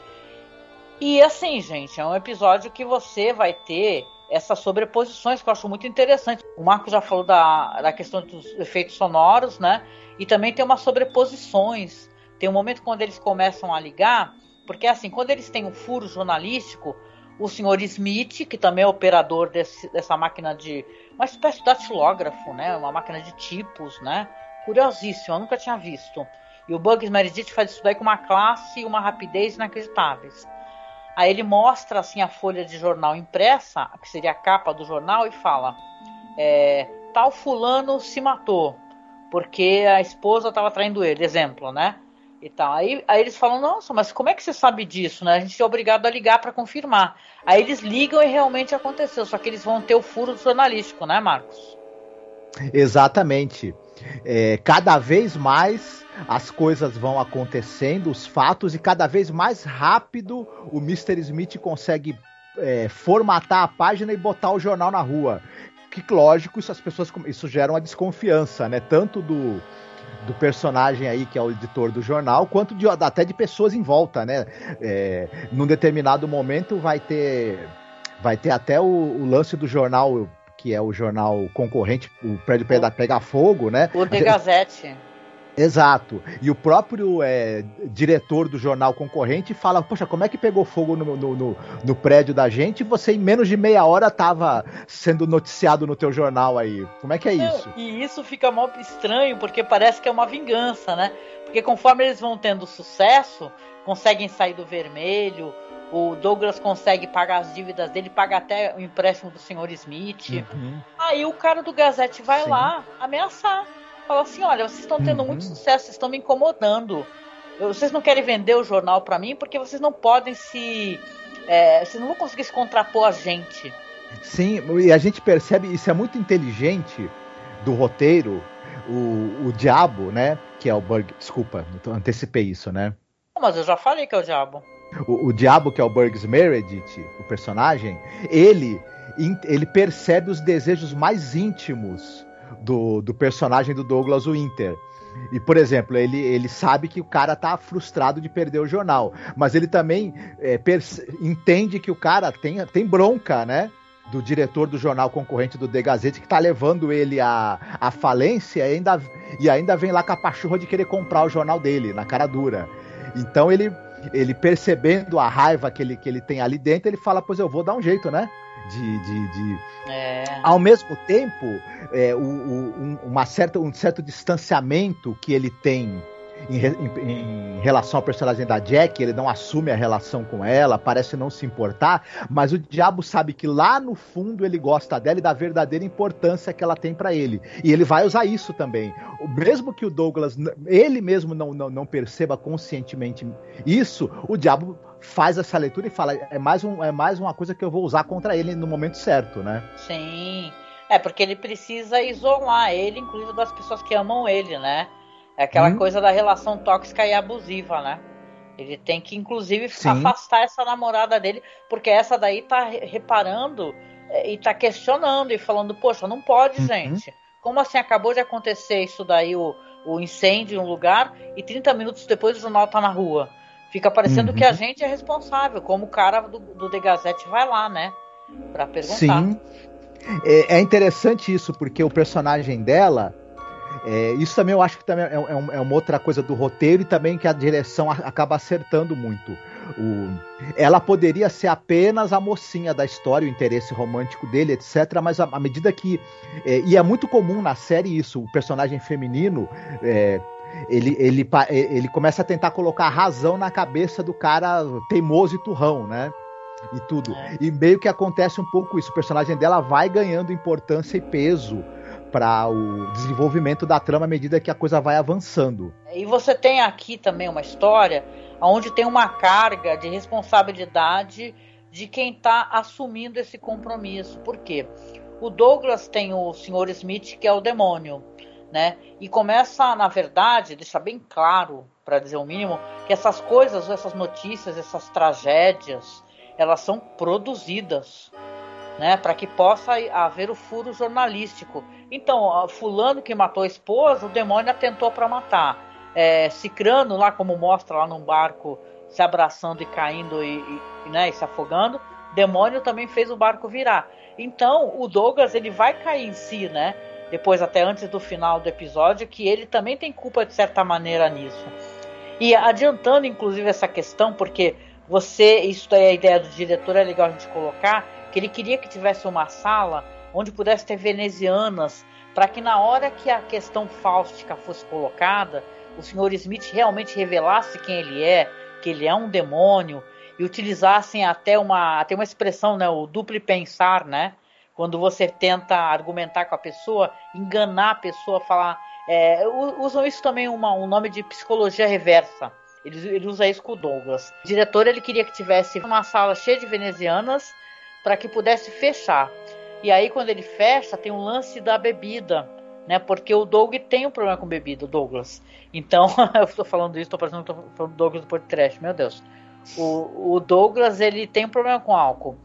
Speaker 4: E assim, gente, é um episódio que você vai ter essas sobreposições que eu acho muito interessante. O Marco já falou da, da questão dos efeitos sonoros, né? E também tem umas sobreposições. Tem um momento quando eles começam a ligar, porque assim, quando eles têm um furo jornalístico, o senhor Smith, que também é operador desse, dessa máquina de. uma espécie de datilógrafo, né? Uma máquina de tipos, né? Curiosíssimo, eu nunca tinha visto. E o Bugs Meredith faz isso daí com uma classe e uma rapidez inacreditáveis. Aí ele mostra assim a folha de jornal impressa, que seria a capa do jornal, e fala: é, tal fulano se matou porque a esposa estava traindo ele, exemplo, né? E tal. Aí, aí eles falam: nossa, mas como é que você sabe disso? Né? A gente é obrigado a ligar para confirmar. Aí eles ligam e realmente aconteceu, só que eles vão ter o furo jornalístico, né, Marcos?
Speaker 5: Exatamente. É, cada vez mais as coisas vão acontecendo, os fatos, e cada vez mais rápido o Mr. Smith consegue é, formatar a página e botar o jornal na rua. Que lógico, isso as pessoas isso gera uma desconfiança, né? Tanto do, do personagem aí que é o editor do jornal, quanto de, até de pessoas em volta, né? É, num determinado momento vai ter vai ter até o, o lance do jornal que é o jornal concorrente, o prédio pega, pega fogo, né?
Speaker 4: O The Gazette.
Speaker 5: Exato. E o próprio é, diretor do jornal concorrente fala: Poxa, como é que pegou fogo no, no, no, no prédio da gente e você em menos de meia hora estava sendo noticiado no teu jornal aí? Como é que é isso?
Speaker 4: E isso fica mó estranho, porque parece que é uma vingança, né? Porque conforme eles vão tendo sucesso, conseguem sair do vermelho, o Douglas consegue pagar as dívidas dele, paga até o empréstimo do senhor Smith. Uhum. Aí o cara do Gazette vai Sim. lá ameaçar. Fala assim: olha, vocês estão tendo uhum. muito sucesso, vocês estão me incomodando. Vocês não querem vender o jornal para mim porque vocês não podem se. É, vocês não vão conseguir se contrapor a gente.
Speaker 5: Sim, e a gente percebe, isso é muito inteligente do roteiro, o, o diabo, né? Que é o Burg. Desculpa, antecipei isso, né?
Speaker 4: Mas eu já falei que é o diabo
Speaker 5: o, o diabo que é o Burgs Meredith, o personagem, ele ele percebe os desejos mais íntimos do, do personagem do Douglas Winter. E, por exemplo, ele, ele sabe que o cara tá frustrado de perder o jornal, mas ele também é, entende que o cara tem, tem bronca, né? do diretor do jornal concorrente do The Gazette que tá levando ele à, à falência e ainda, e ainda vem lá com a pachorra de querer comprar o jornal dele, na cara dura. Então ele, ele percebendo a raiva que ele, que ele tem ali dentro, ele fala, pois eu vou dar um jeito, né? De, de, de... É. Ao mesmo tempo, é, o, o, um, uma certa, um certo distanciamento que ele tem em, em, em, relação ao personagem da Jack, ele não assume a relação com ela, parece não se importar, mas o diabo sabe que lá no fundo ele gosta dela e da verdadeira importância que ela tem para ele. E ele vai usar isso também. Mesmo que o Douglas, ele mesmo não, não, não perceba conscientemente isso, o diabo faz essa leitura e fala: é mais, um, é mais uma coisa que eu vou usar contra ele no momento certo, né?
Speaker 4: Sim. É, porque ele precisa isolar ele, inclusive das pessoas que amam ele, né? É aquela hum. coisa da relação tóxica e abusiva, né? Ele tem que, inclusive, Sim. afastar essa namorada dele, porque essa daí tá reparando é, e tá questionando e falando, poxa, não pode, uhum. gente. Como assim acabou de acontecer isso daí, o, o incêndio em um lugar, e 30 minutos depois o jornal tá na rua? Fica parecendo uhum. que a uhum. gente é responsável, como o cara do, do The Gazette vai lá, né? Pra perguntar.
Speaker 5: Sim. É, é interessante isso, porque o personagem dela é, isso também eu acho que também é, é, é, uma outra coisa do roteiro e também que a direção acaba acertando muito. O, ela poderia ser apenas a mocinha da história, o interesse romântico dele, etc. Mas à medida que. É, e é muito comum na série isso, o personagem feminino. É, ele, ele, ele começa a tentar colocar razão na cabeça do cara teimoso e turrão, né? E tudo. É. E meio que acontece um pouco isso. O personagem dela vai ganhando importância e peso para o desenvolvimento da trama à medida que a coisa vai avançando.
Speaker 4: E você tem aqui também uma história onde tem uma carga de responsabilidade de quem está assumindo esse compromisso. Por quê? O Douglas tem o Sr. Smith, que é o demônio, né? E começa, na verdade, deixar bem claro, para dizer o mínimo, que essas coisas, essas notícias, essas tragédias, elas são produzidas né, para que possa haver o furo jornalístico. Então, fulano que matou a esposa, o demônio atentou para matar. É, Cicrano, lá como mostra lá num barco, se abraçando e caindo e, e, né, e se afogando, demônio também fez o barco virar. Então, o Douglas ele vai cair em si, né? Depois, até antes do final do episódio, que ele também tem culpa de certa maneira nisso. E adiantando, inclusive, essa questão, porque você, isso é a ideia do diretor, é legal a gente colocar, que ele queria que tivesse uma sala onde pudesse ter venezianas, para que na hora que a questão fáustica fosse colocada, o Sr. Smith realmente revelasse quem ele é, que ele é um demônio, e utilizassem até uma, até uma expressão, né, o duplo pensar, né? Quando você tenta argumentar com a pessoa, enganar a pessoa, falar. É, usam isso também uma, um nome de psicologia reversa. Ele, ele usa isso com o Douglas. O diretor ele queria que tivesse uma sala cheia de venezianas para que pudesse fechar. E aí quando ele fecha, tem um lance da bebida, né? Porque o Doug tem um problema com bebida, o Douglas. Então, eu estou falando isso, estou parecendo estou falando do Douglas do podcast, meu Deus. O, o, Douglas, ele tem um problema com álcool.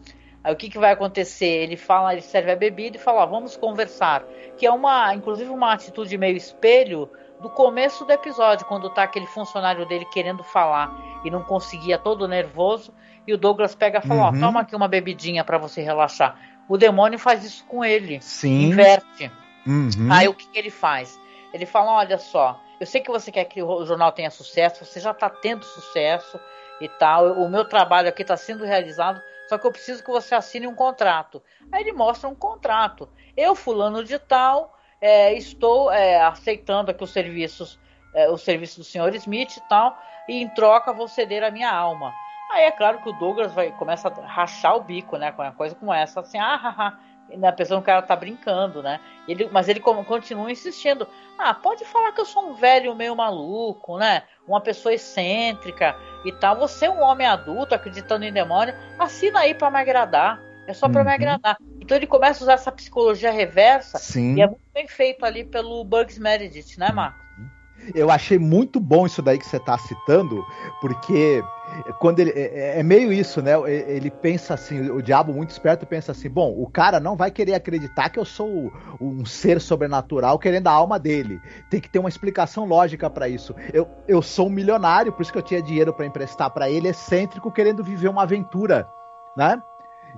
Speaker 4: Aí o que, que vai acontecer? Ele fala, ele serve a bebida e fala, vamos conversar. Que é uma, inclusive, uma atitude meio espelho do começo do episódio, quando tá aquele funcionário dele querendo falar e não conseguia, todo nervoso. E o Douglas pega e fala: uhum. Ó, toma aqui uma bebidinha para você relaxar. O demônio faz isso com ele.
Speaker 5: Sim.
Speaker 4: Inverte. Uhum. Aí o que, que ele faz? Ele fala: olha só, eu sei que você quer que o jornal tenha sucesso, você já está tendo sucesso e tal. O meu trabalho aqui está sendo realizado, só que eu preciso que você assine um contrato. Aí ele mostra um contrato. Eu, fulano de tal, é, estou é, aceitando aqui os serviços, é, os serviços do senhor Smith e tal, e em troca vou ceder a minha alma. Aí é claro que o Douglas vai começa a rachar o bico, né, com uma coisa como essa, assim, ah, haha, a pessoa que o cara tá brincando, né? Ele, mas ele continua insistindo. Ah, pode falar que eu sou um velho meio maluco, né? Uma pessoa excêntrica e tal. Você é um homem adulto acreditando em demônio, assina aí para me agradar. É só para uhum. me agradar. Então ele começa a usar essa psicologia reversa
Speaker 5: Sim.
Speaker 4: e é muito bem feito ali pelo Bugs Meredith, né, Marco?
Speaker 5: Eu achei muito bom isso daí que você está citando, porque quando ele é, é, meio isso, né? Ele pensa assim, o diabo muito esperto pensa assim: bom, o cara não vai querer acreditar que eu sou um ser sobrenatural querendo a alma dele. Tem que ter uma explicação lógica para isso. Eu, eu sou um milionário, por isso que eu tinha dinheiro para emprestar para ele, excêntrico, querendo viver uma aventura, né?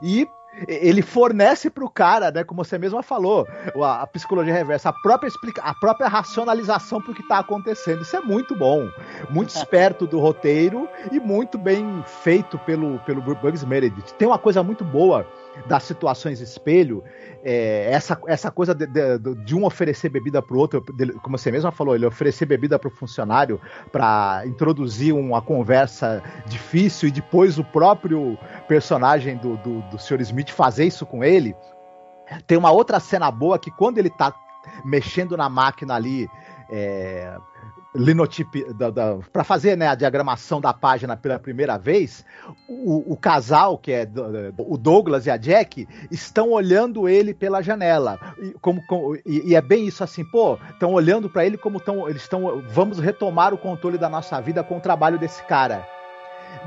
Speaker 5: E ele fornece para o cara, né, como você mesma falou, a, a, psicologia reversa, a própria, explica, a própria racionalização para o que está acontecendo. Isso é muito bom, muito esperto do roteiro e muito bem feito pelo, pelo Bugs Meredith. Tem uma coisa muito boa das situações espelho, é, essa, essa coisa de, de, de, um oferecer bebida para o outro, como você mesma falou, ele oferecer bebida para o funcionário para introduzir uma conversa difícil e depois o próprio personagem do, do, do Sr. Smith fazer isso com ele. Tem uma outra cena boa que quando ele está mexendo na máquina ali, é, linotipe para fazer né, a diagramação da página pela primeira vez, o, o casal, que é o Douglas e a Jack, estão olhando ele pela janela. E, como, como e, e é bem isso assim, pô, estão olhando para ele como estão. Eles estão. Vamos retomar o controle da nossa vida com o trabalho desse cara.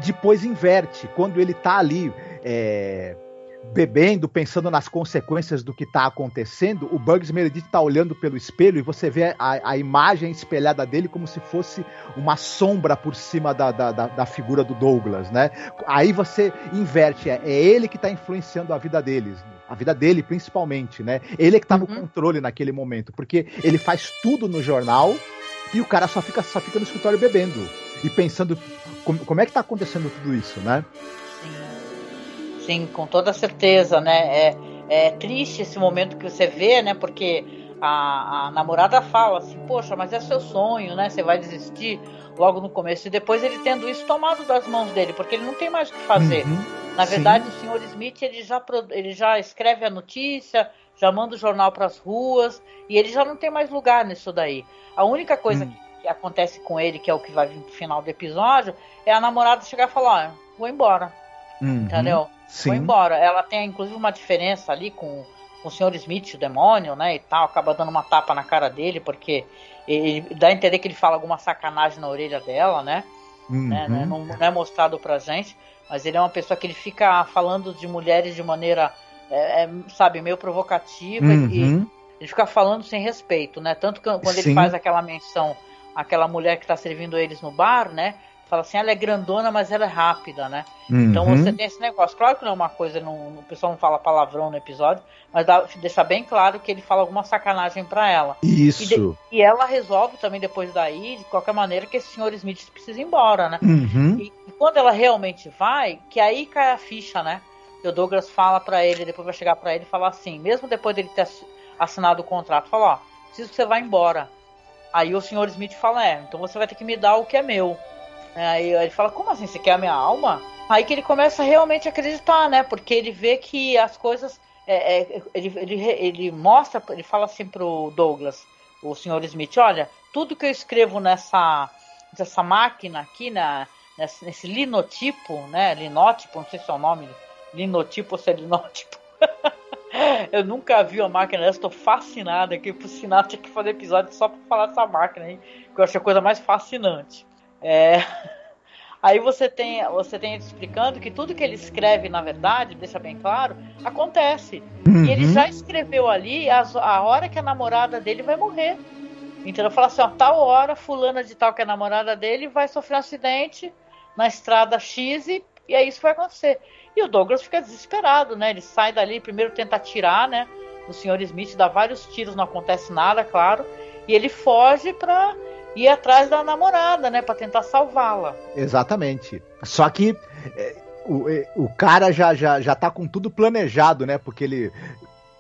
Speaker 5: Depois inverte, quando ele tá ali. É, bebendo, pensando nas consequências do que está acontecendo, o Bugs Meredith está olhando pelo espelho e você vê a, a, imagem espelhada dele como se fosse uma sombra por cima da, da, da, da figura do Douglas, né? Aí você inverte, é, é ele que está influenciando a vida deles, a vida dele principalmente, né? Ele é que está no uhum. controle naquele momento, porque ele faz tudo no jornal e o cara só fica, só fica no escritório bebendo e pensando como, como é que está acontecendo tudo isso, né?
Speaker 4: Sim, com toda certeza, né? É, é triste esse momento que você vê, né? Porque a, a, namorada fala assim, poxa, mas é seu sonho, né? Você vai desistir logo no começo. E depois ele tendo isso tomado das mãos dele, porque ele não tem mais o que fazer. Uhum, Na verdade, sim. o senhor Smith ele já, ele já escreve a notícia, já manda o jornal para as ruas, e ele já não tem mais lugar nisso daí. A única coisa uhum. que, que, acontece com ele, que é o que vai vir no final do episódio, é a namorada chegar e falar, ah, vou embora. Uhum. Entendeu? Sim. Foi embora. Ela tem inclusive uma diferença ali com, com o Sr. Smith, o demônio, né? E tal, acaba dando uma tapa na cara dele, porque ele dá a entender que ele fala alguma sacanagem na orelha dela, né? Uhum. né? Não, não, é mostrado pra gente, mas ele é uma pessoa que ele fica falando de mulheres de maneira, é, é, sabe, meio provocativa uhum. e ele fica falando sem respeito, né? Tanto que quando Sim. ele faz aquela menção aquela mulher que está servindo eles no bar, né? Fala assim, ela é grandona, mas ela é rápida, né? Então uhum. Então você tem esse negócio. Claro que não é uma coisa, não, o pessoal não fala palavrão no episódio, mas dá, deixa bem claro que ele fala alguma sacanagem para ela.
Speaker 5: Isso.
Speaker 4: E, de, e, ela resolve também depois daí, de qualquer maneira, que esse senhor Smith precisa ir embora, né? Uhum. E, e, quando ela realmente vai, que aí cai a ficha, né? E o Douglas fala para ele, depois vai chegar para ele e falar assim, mesmo depois dele ter assinado o contrato, fala, ó, preciso que você vá embora. Aí o senhor Smith fala, é, então você vai ter que me dar o que é meu. Aí ele fala, como assim, você quer a minha alma? Aí que ele começa realmente a acreditar, né? Porque ele vê que as coisas. É, é, ele, ele, ele mostra, ele fala assim pro Douglas, o senhor Smith, olha, tudo que eu escrevo nessa, nessa máquina aqui, na, nesse, nesse linotipo, né? Linótipo, não sei se é o nome, linotipo ou se é linótipo. eu nunca vi uma máquina dessa, estou fascinado aqui. Por sinal, tinha que fazer episódio só para falar dessa máquina, hein? Que eu achei a coisa mais fascinante. É... Aí você tem, você tem explicando que tudo que ele escreve, na verdade, deixa bem claro, acontece. Uhum. E ele uhum. já escreveu ali a, a hora que a namorada dele vai morrer. Então ele fala assim, ó, tal hora, fulana de tal que é a namorada dele vai sofrer um acidente na estrada X e, e é isso que vai acontecer. E o Douglas fica desesperado, né? Ele sai dali, primeiro tenta atirar, né? O senhor Smith dá vários tiros, não acontece nada, claro. E ele foge pra ir atrás da namorada, né, para tentar salvá-la.
Speaker 5: Exatamente. Só que é, o, é, o cara já, já, já tá com tudo planejado, né? Porque ele,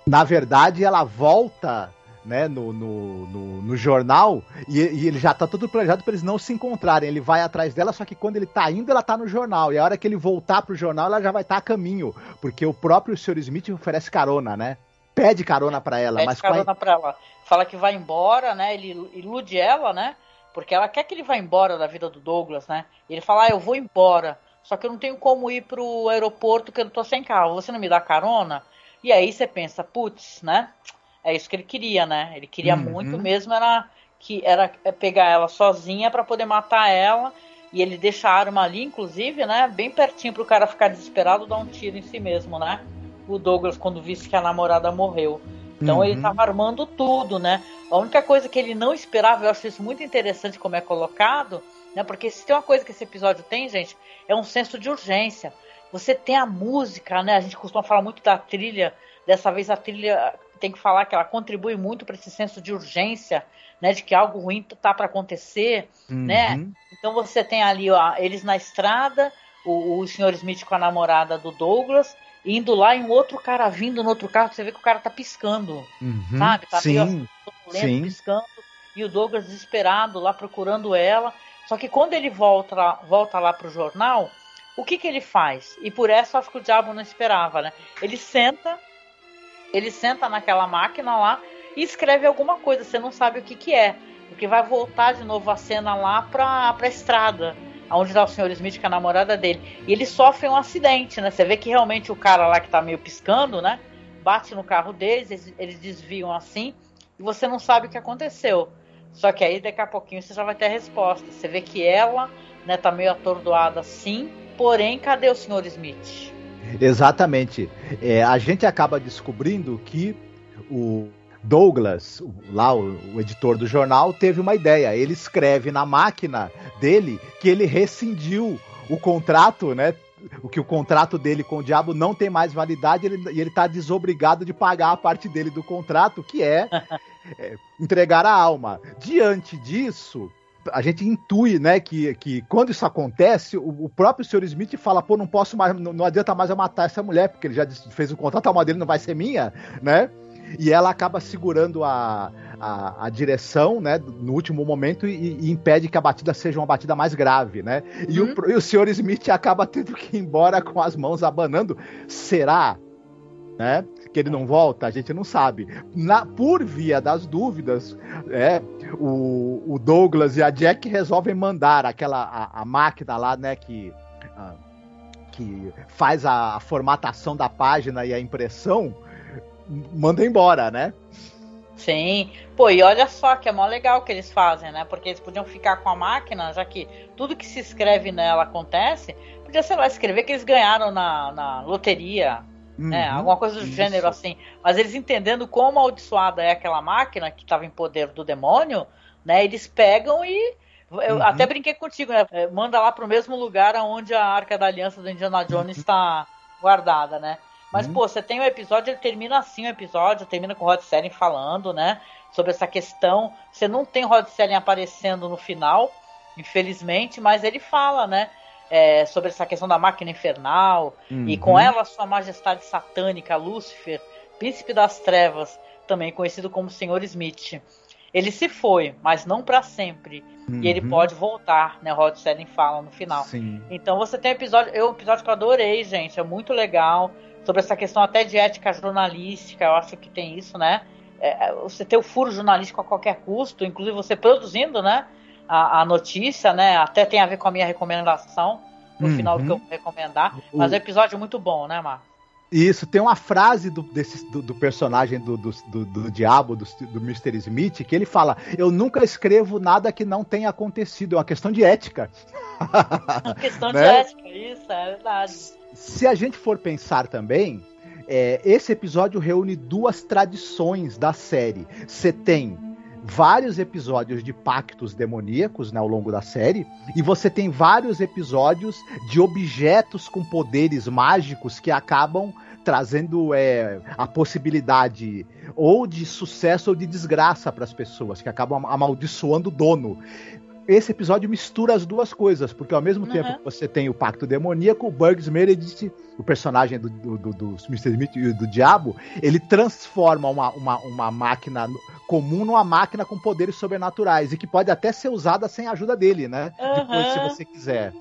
Speaker 5: na verdade, ela volta né, no, no, no, no jornal e, e, ele já tá tudo planejado para eles não se encontrarem. Ele vai atrás dela, só que quando ele tá indo, ela tá no jornal. E a hora que ele voltar pro jornal, ela já vai estar tá a caminho. Porque o próprio Sr. Smith oferece carona, né? Pede carona para ela.
Speaker 4: Pede
Speaker 5: mas
Speaker 4: carona a... pra ela. Fala que vai embora, né? Ele ilude ela, né? Porque ela quer que ele vá embora da vida do Douglas, né? E ele fala, ah, eu vou embora. Só que eu não tenho como ir pro aeroporto que eu tô sem carro. Você não me dá carona? E aí você pensa, putz, né? É isso que ele queria, né? Ele queria uhum. muito mesmo era que era pegar ela sozinha para poder matar ela. E ele deixa a arma ali, inclusive, né? Bem pertinho pro cara ficar desesperado, dar um tiro em si mesmo, né? O Douglas, quando visse que a namorada morreu. Então uhum. ele estava armando tudo, né? A única coisa que ele não esperava, eu acho isso muito interessante como é colocado, né? Porque se tem uma coisa que esse episódio tem, gente, é um senso de urgência. Você tem a música, né? A gente costuma falar muito da trilha. Dessa vez a trilha tem que falar que ela contribui muito para esse senso de urgência, né? De que algo ruim tá para acontecer, né? uhum. né? Então você tem ali ó, eles na estrada, o, o senhor Smith com a namorada do Douglas, indo lá e um outro cara vindo no outro carro, você vê que o cara tá piscando,
Speaker 5: uhum. sabe?
Speaker 4: Tá
Speaker 5: sim, meio
Speaker 4: lento, piscando, e o Douglas desesperado lá procurando ela. Só que quando ele volta lá, volta lá pro jornal, o que que ele faz? E por essa acho que o diabo não esperava, né? Ele senta, ele senta naquela máquina lá e escreve alguma coisa, você não sabe o que que é. Porque vai voltar de novo a cena lá pra, pra estrada onde está o Sr. Smith com a namorada dele. E ele sofre um acidente, né? Você vê que realmente o cara lá que está meio piscando, né? Bate no carro deles, eles, eles, desviam assim, e você não sabe o que aconteceu. Só que aí daqui a pouquinho você já vai ter a resposta. Você vê que ela, né, tá meio atordoada sim, porém, cadê o Sr. Smith?
Speaker 5: Exatamente. É, a gente acaba descobrindo que o Douglas, lá o, o, editor do jornal, teve uma ideia. Ele escreve na máquina dele que ele rescindiu o contrato, né? O que o contrato dele com o diabo não tem mais validade ele, e ele está desobrigado de pagar a parte dele do contrato, que é, é entregar a alma. Diante disso, a gente intui, né, que, que quando isso acontece, o, o próprio Sr. Smith fala, pô, não posso mais, não, não, adianta mais eu matar essa mulher, porque ele já fez o contrato, a alma dele não vai ser minha, né? E ela acaba segurando a, a, a, direção, né, no último momento e, e, impede que a batida seja uma batida mais grave, né? E, uhum. o, e o Sr. Smith acaba tendo que ir embora com as mãos abanando. Será? Né? Que ele não volta, a gente não sabe. Na, por via das dúvidas, é, o, o Douglas e a Jack resolvem mandar aquela a, a máquina lá, né, que, a, que faz a formatação da página e a impressão manda embora, né?
Speaker 4: Sim. Pô, e olha só que é mó legal que eles fazem, né? Porque eles podiam ficar com a máquina, já que tudo que se escreve nela acontece. Podia, sei lá, escrever que eles ganharam na, na loteria, né? uhum, né? Alguma coisa do isso. gênero assim. Mas eles entendendo quão amaldiçoada é aquela máquina que estava em poder do demônio, né? Eles pegam e. Eu uhum. até brinquei contigo, né? Manda lá pro mesmo lugar onde a Arca da Aliança do Indiana Jones está uhum. guardada, né? Mas, hum. pô, você tem um episódio, ele termina assim o episódio, termina com o Rod Serling falando, né? Sobre essa questão. Você não tem o Rod Serling aparecendo no final, infelizmente, mas ele fala, né? É, sobre essa questão da máquina infernal uhum. e com ela sua majestade satânica Lúcifer, príncipe das trevas, também conhecido como Senhor Smith. Ele se foi, mas não para sempre. Uhum. E ele uhum. pode voltar, né? Rod Serling fala no final.
Speaker 5: Sim.
Speaker 4: Então você tem um episódio, eu um episódio que eu adorei, gente, é muito legal sobre essa questão até de ética jornalística, eu acho que tem isso, né? É, você ter o furo jornalístico a qualquer custo, inclusive você produzindo, né? A, a, notícia, né? Até tem a ver com a minha recomendação no uhum. final do que eu vou recomendar. Mas o... é episódio muito bom, né, Marcos?
Speaker 5: Isso, tem uma frase do, desse, do, do personagem do, do, do, diabo, do, do Mr. Smith, que ele fala: Eu nunca escrevo nada que não tenha acontecido, é uma questão de ética.
Speaker 4: É uma questão né? de ética, isso, é verdade.
Speaker 5: Se a gente for pensar também, é, esse episódio reúne duas tradições da série. Você tem vários episódios de pactos demoníacos né, ao longo da série, e você tem vários episódios de objetos com poderes mágicos que acabam trazendo é, a possibilidade ou de sucesso ou de desgraça para as pessoas, que acabam amaldiçoando o dono esse episódio mistura as duas coisas, porque ao mesmo uhum. tempo que você tem o Pacto Demoníaco, o Bugs Meredith, o personagem do, do, do, do Mr. Smith e do Diabo, ele transforma uma, uma, uma máquina comum numa máquina com poderes sobrenaturais e que pode até ser usada sem a ajuda dele, né? Uhum. Depois, se você quiser.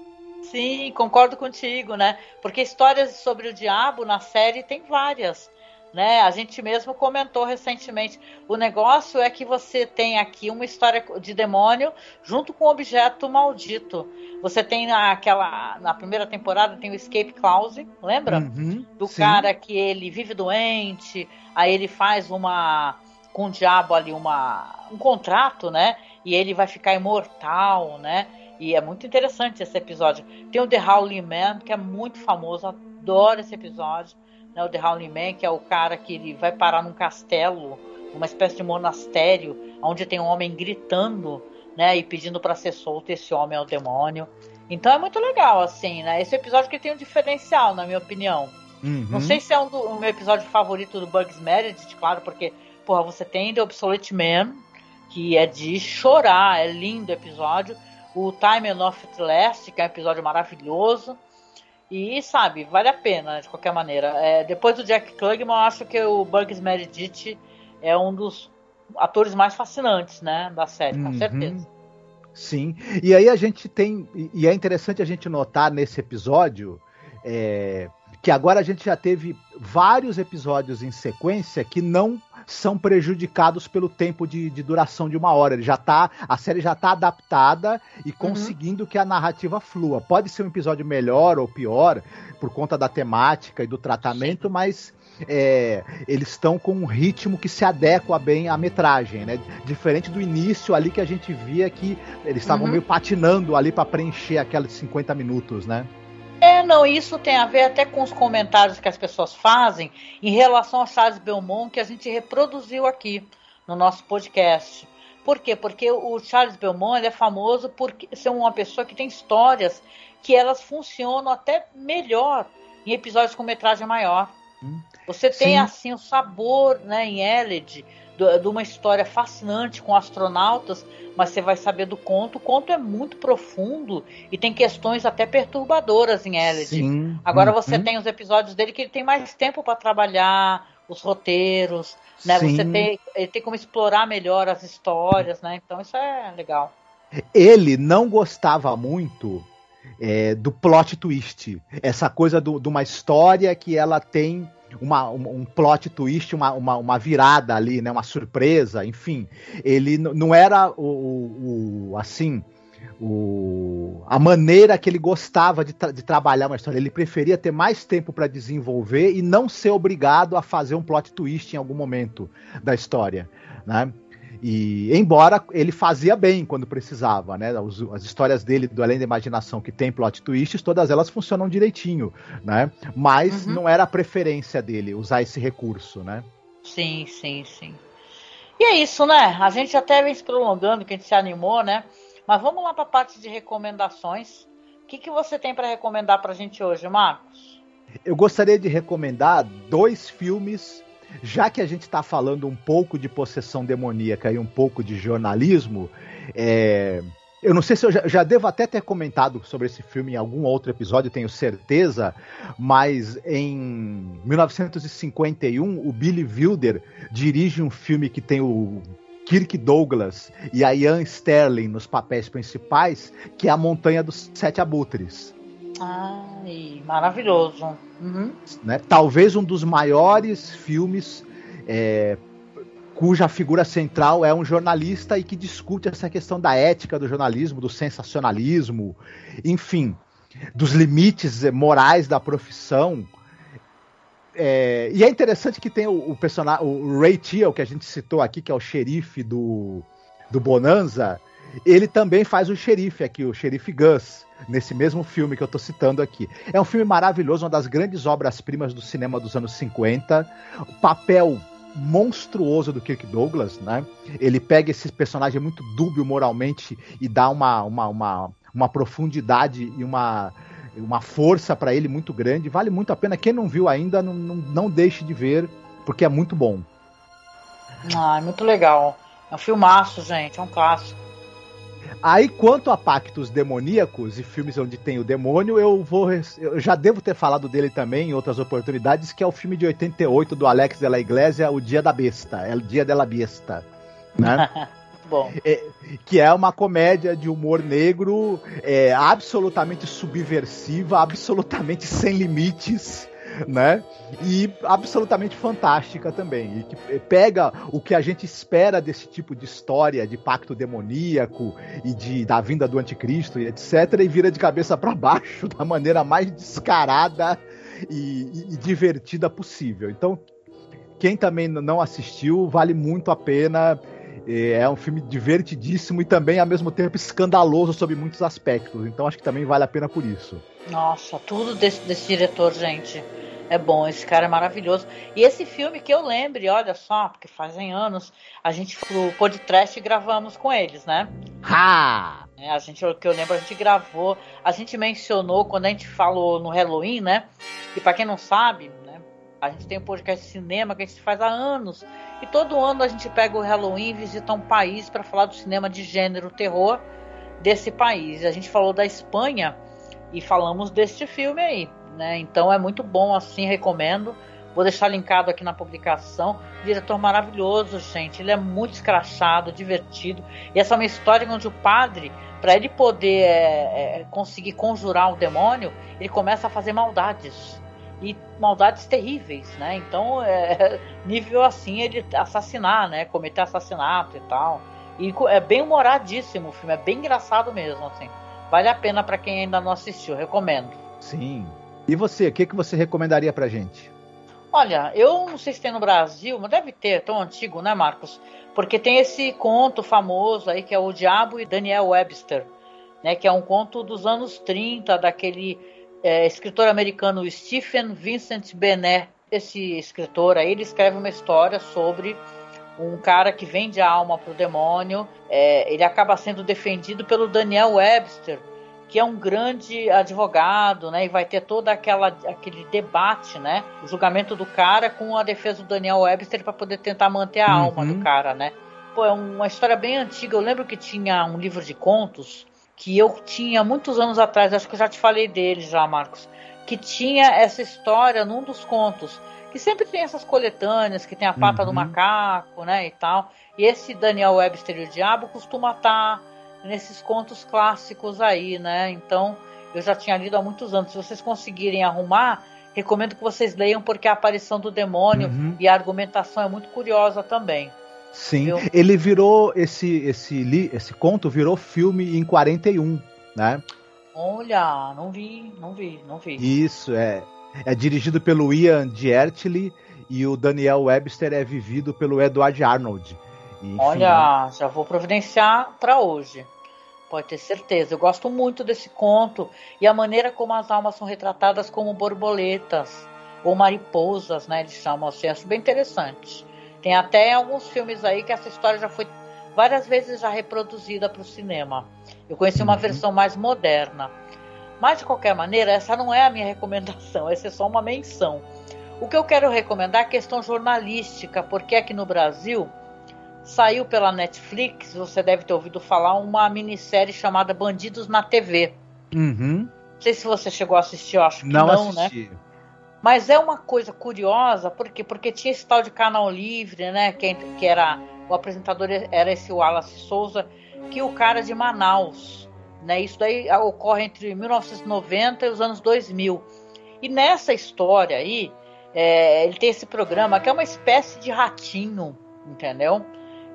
Speaker 4: Sim, concordo contigo, né? Porque histórias sobre o diabo na série tem várias né? A gente mesmo comentou recentemente. O negócio é que você tem aqui uma história de demônio junto com um objeto maldito. Você tem aquela na primeira temporada tem o escape clause, lembra? Uhum, Do sim. cara que ele vive doente, aí ele faz uma com o diabo ali uma um contrato, né? E ele vai ficar imortal, né? E é muito interessante esse episódio. Tem o The Howling Man, que é muito famoso, adoro esse episódio né, o The Howling Man, que é o cara que ele vai parar num castelo, uma espécie de monastério, onde tem um homem gritando, né? E pedindo para ser solto esse homem é o demônio. Então é muito legal, assim, né? Esse episódio que tem um diferencial, na minha opinião. Uhum. Não sei se é um do o meu episódio favorito do Bugs Meredith, claro, porque, porra, você tem The Obsolete Man, que é de chorar, é lindo episódio. O Time Enough Last, que é um episódio maravilhoso. E, sabe, vale a pena, de qualquer maneira. É, depois do Jack Klugman, eu acho que o Bugs Meredith é um dos atores mais fascinantes, né, da série, com uhum. certeza.
Speaker 5: Sim, e aí a gente tem, e é interessante a gente notar nesse episódio, é, que agora a gente já teve vários episódios em sequência que não são prejudicados pelo tempo de, de duração de uma hora. Ele já tá, a série já está adaptada e uhum. conseguindo uhum. que a narrativa flua. Pode ser um episódio melhor ou pior por conta da temática e do tratamento, mas é, eles estão com um ritmo que se adequa bem à metragem, né? Diferente do início ali que a gente via que eles estavam uhum. meio patinando ali para preencher aqueles 50 minutos, né?
Speaker 4: É, não, isso tem a ver até com os comentários que as pessoas fazem em relação a Charles Belmont que a gente reproduziu aqui no nosso podcast. Por quê? Porque o Charles Belmont é famoso por ser uma pessoa que tem histórias que elas funcionam até melhor em episódios com metragem maior. Hum. Você tem Sim. assim o sabor, né, em Eled, de uma história fascinante com astronautas, mas você vai saber do conto. O conto é muito profundo e tem questões até perturbadoras em Eled. Sim. Agora uhum. você tem os episódios dele que ele tem mais tempo para trabalhar os roteiros, né? Sim. Você tem, ele tem como explorar melhor as histórias, né? Então isso é legal.
Speaker 5: Ele não gostava muito é, do plot twist, essa coisa de uma história que ela tem uma, um, plot twist, uma, uma, uma, virada ali, né? Uma surpresa, enfim. Ele não era o, o assim. O, a maneira que ele gostava de, tra de, trabalhar uma história. Ele preferia ter mais tempo para desenvolver e não ser obrigado a fazer um plot twist em algum momento da história. Né? E embora ele fazia bem quando precisava, né? As, as, histórias dele do Além da Imaginação que tem plot twists, todas elas funcionam direitinho, né? Mas uhum. não era a preferência dele usar esse recurso, né?
Speaker 4: Sim, sim, sim. E é isso, né? A gente até vem se prolongando, que a gente se animou, né? Mas vamos lá para a parte de recomendações. O que, que você tem para recomendar para a gente hoje, Marcos?
Speaker 5: Eu gostaria de recomendar dois filmes já que a gente está falando um pouco de possessão demoníaca e um pouco de jornalismo, é, eu não sei se eu já, já, devo até ter comentado sobre esse filme em algum outro episódio, tenho certeza, mas em 1951 o Billy Wilder dirige um filme que tem o Kirk Douglas e a Ian Sterling nos papéis principais, que é A Montanha dos Sete Abutres.
Speaker 4: Ai, maravilhoso. Uhum.
Speaker 5: Né? Talvez um dos maiores filmes é, cuja figura central é um jornalista e que discute essa questão da ética do jornalismo, do sensacionalismo, enfim, dos limites morais da profissão. É, e é interessante que tem o, o personagem, o Ray Teal, que a gente citou aqui, que é o xerife do, do Bonanza, ele também faz o xerife aqui, o xerife Gus, nesse mesmo filme que eu tô citando aqui. É um filme maravilhoso, uma das grandes obras-primas do cinema dos anos 50. O papel monstruoso do Kirk Douglas, né? Ele pega esse personagem muito dúbio moralmente e dá uma, uma, uma, uma profundidade e uma, uma força para ele muito grande. Vale muito a pena. Quem não viu ainda, não, não, não deixe de ver, porque é muito bom.
Speaker 4: Ah, é muito legal. É um filmaço, gente, é um clássico.
Speaker 5: Aí, quanto a pactos demoníacos e filmes onde tem o demônio, eu vou. Eu já devo ter falado dele também em outras oportunidades, que é o filme de 88 do Alex de la Iglesia, O Dia da Besta. É o Dia della Besta. Né?
Speaker 4: Bom.
Speaker 5: É, que é uma comédia de humor negro é, absolutamente subversiva, absolutamente sem limites né? E absolutamente fantástica também. E que pega o que a gente espera desse tipo de história de pacto demoníaco e de da vinda do anticristo e etc. e vira de cabeça para baixo da maneira mais descarada e, e, e divertida possível. Então, quem também não assistiu, vale muito a pena. É um filme divertidíssimo e também, ao mesmo tempo, escandaloso sobre muitos aspectos. Então, acho que também vale a pena por isso.
Speaker 4: Nossa, tudo desse, desse diretor, gente É bom, esse cara é maravilhoso. E esse filme que eu lembre, olha só, porque fazem anos, a gente pro podcast gravamos com eles, né?
Speaker 5: Ha!
Speaker 4: É, a gente, o que eu lembro, a gente gravou, a gente mencionou quando a gente falou no Halloween, né? E para quem não sabe, né? A gente tem um podcast de cinema que a gente faz há anos. E todo ano a gente pega o Halloween e visita um país para falar do cinema de gênero terror desse país. A gente falou da Espanha e falamos deste filme aí, né? Então é muito bom, assim, recomendo. Vou deixar linkado aqui na publicação. Diretor maravilhoso, gente. Ele é muito escrachado, divertido. E essa é uma história onde o padre, para ele poder é, é, conseguir conjurar o demônio, ele começa a fazer maldades. E maldades terríveis, né? Então, é, nível assim, ele assassinar, né? Cometer assassinato e tal. E é bem humoradíssimo o filme, é bem engraçado mesmo, assim. Vale a pena para quem ainda não assistiu, recomendo.
Speaker 5: Sim. E você, o que, que você recomendaria pra gente?
Speaker 4: Olha, eu não sei se tem no Brasil, mas deve ter, tão antigo, né, Marcos? Porque tem esse conto famoso aí que é O Diabo e Daniel Webster, né? Que é um conto dos anos 30, daquele é, escritor americano Stephen Vincent Benet. Esse escritor aí, ele escreve uma história sobre um cara que vende a alma pro demônio. É, ele acaba sendo defendido pelo Daniel Webster, que é um grande advogado, né? E vai ter todo aquela, aquele debate, né? O julgamento do cara com a defesa do Daniel Webster para poder tentar manter a uhum. alma do cara, né? Pô, é uma história bem antiga. Eu lembro que tinha um livro de contos que eu tinha muitos anos atrás, acho que eu já te falei dele já, Marcos, que tinha essa história num dos contos que sempre tem essas coletâneas, que tem a pata uhum. do macaco, né, e tal. E esse Daniel Webster e o Diabo costuma estar nesses contos clássicos aí, né? Então, eu já tinha lido há muitos anos. Se vocês conseguirem arrumar, recomendo que vocês leiam, porque a aparição do demônio uhum. e a argumentação é muito curiosa também.
Speaker 5: Sim, viu? ele virou esse esse esse conto virou filme em 41, né?
Speaker 4: Olha, não vi, não vi, não vi.
Speaker 5: Isso, é. É dirigido pelo Ian Diertley e o Daniel Webster é vivido pelo Edward Arnold.
Speaker 4: Enfim, Olha, já vou providenciar para hoje. Pode ter certeza. Eu gosto muito desse conto e a maneira como as almas são retratadas como borboletas ou mariposas, né? Eles chamam assim. Acho bem interessante. Tem até alguns filmes aí que essa história já foi várias vezes já reproduzida para o cinema. Eu conheci uma uhum. versão mais moderna. Mas, de qualquer maneira, essa não é a minha recomendação, essa é só uma menção. O que eu quero recomendar é a questão jornalística, porque aqui no Brasil saiu pela Netflix, você deve ter ouvido falar, uma minissérie chamada Bandidos na TV.
Speaker 5: Uhum.
Speaker 4: Não sei se você chegou a assistir, eu acho que
Speaker 5: não,
Speaker 4: não
Speaker 5: assisti.
Speaker 4: né? Mas é uma coisa curiosa, porque porque tinha esse tal de canal livre, né? Que, que era o apresentador era esse Wallace Souza, que o cara de Manaus né? Isso daí ocorre entre 1990 e os anos 2000. E nessa história aí, é, ele tem esse programa que é uma espécie de ratinho, entendeu?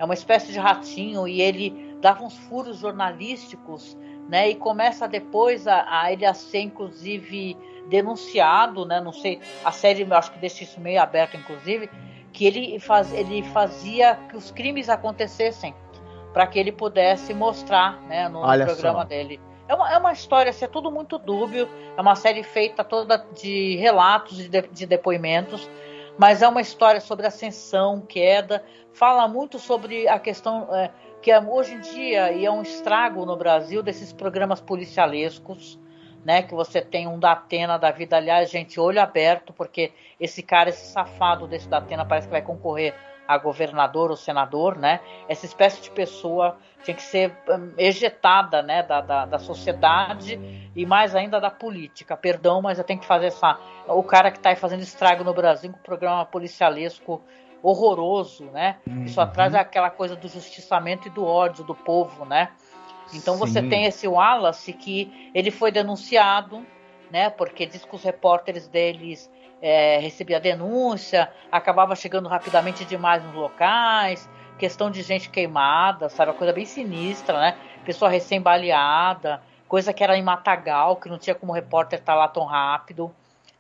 Speaker 4: É uma espécie de ratinho e ele dava uns furos jornalísticos, né? E começa depois a, a ele a ser, inclusive, denunciado, né? Não sei, a série acho que deixa isso meio aberto, inclusive, que ele, faz, ele fazia que os crimes acontecessem para que ele pudesse mostrar né, no, no programa só. dele. É uma, é uma história, assim, é tudo muito dúbio, é uma série feita toda de relatos, de, de depoimentos, mas é uma história sobre ascensão, queda, fala muito sobre a questão é, que é, hoje em dia e é um estrago no Brasil desses programas policialescos, né? Que você tem um da Atena da vida, aliás, gente, olho aberto, porque esse cara, esse safado desse da Atena parece que vai concorrer a governador ou senador, né? Essa espécie de pessoa tinha que ser hum, ejetada, né, da, da, da, sociedade e mais ainda da política. Perdão, mas eu tenho que fazer essa. O cara que está fazendo estrago no Brasil com o programa policialesco horroroso, né? Uhum. Isso atrás é aquela coisa do justiçamento e do ódio do povo, né? Então Sim. você tem esse Wallace que ele foi denunciado, né? Porque diz que os repórteres deles é, recebia denúncia, acabava chegando rapidamente demais nos locais, questão de gente queimada, sabe? Uma coisa bem sinistra, né? Pessoa recém-baleada, coisa que era em Matagal, que não tinha como repórter estar tá lá tão rápido,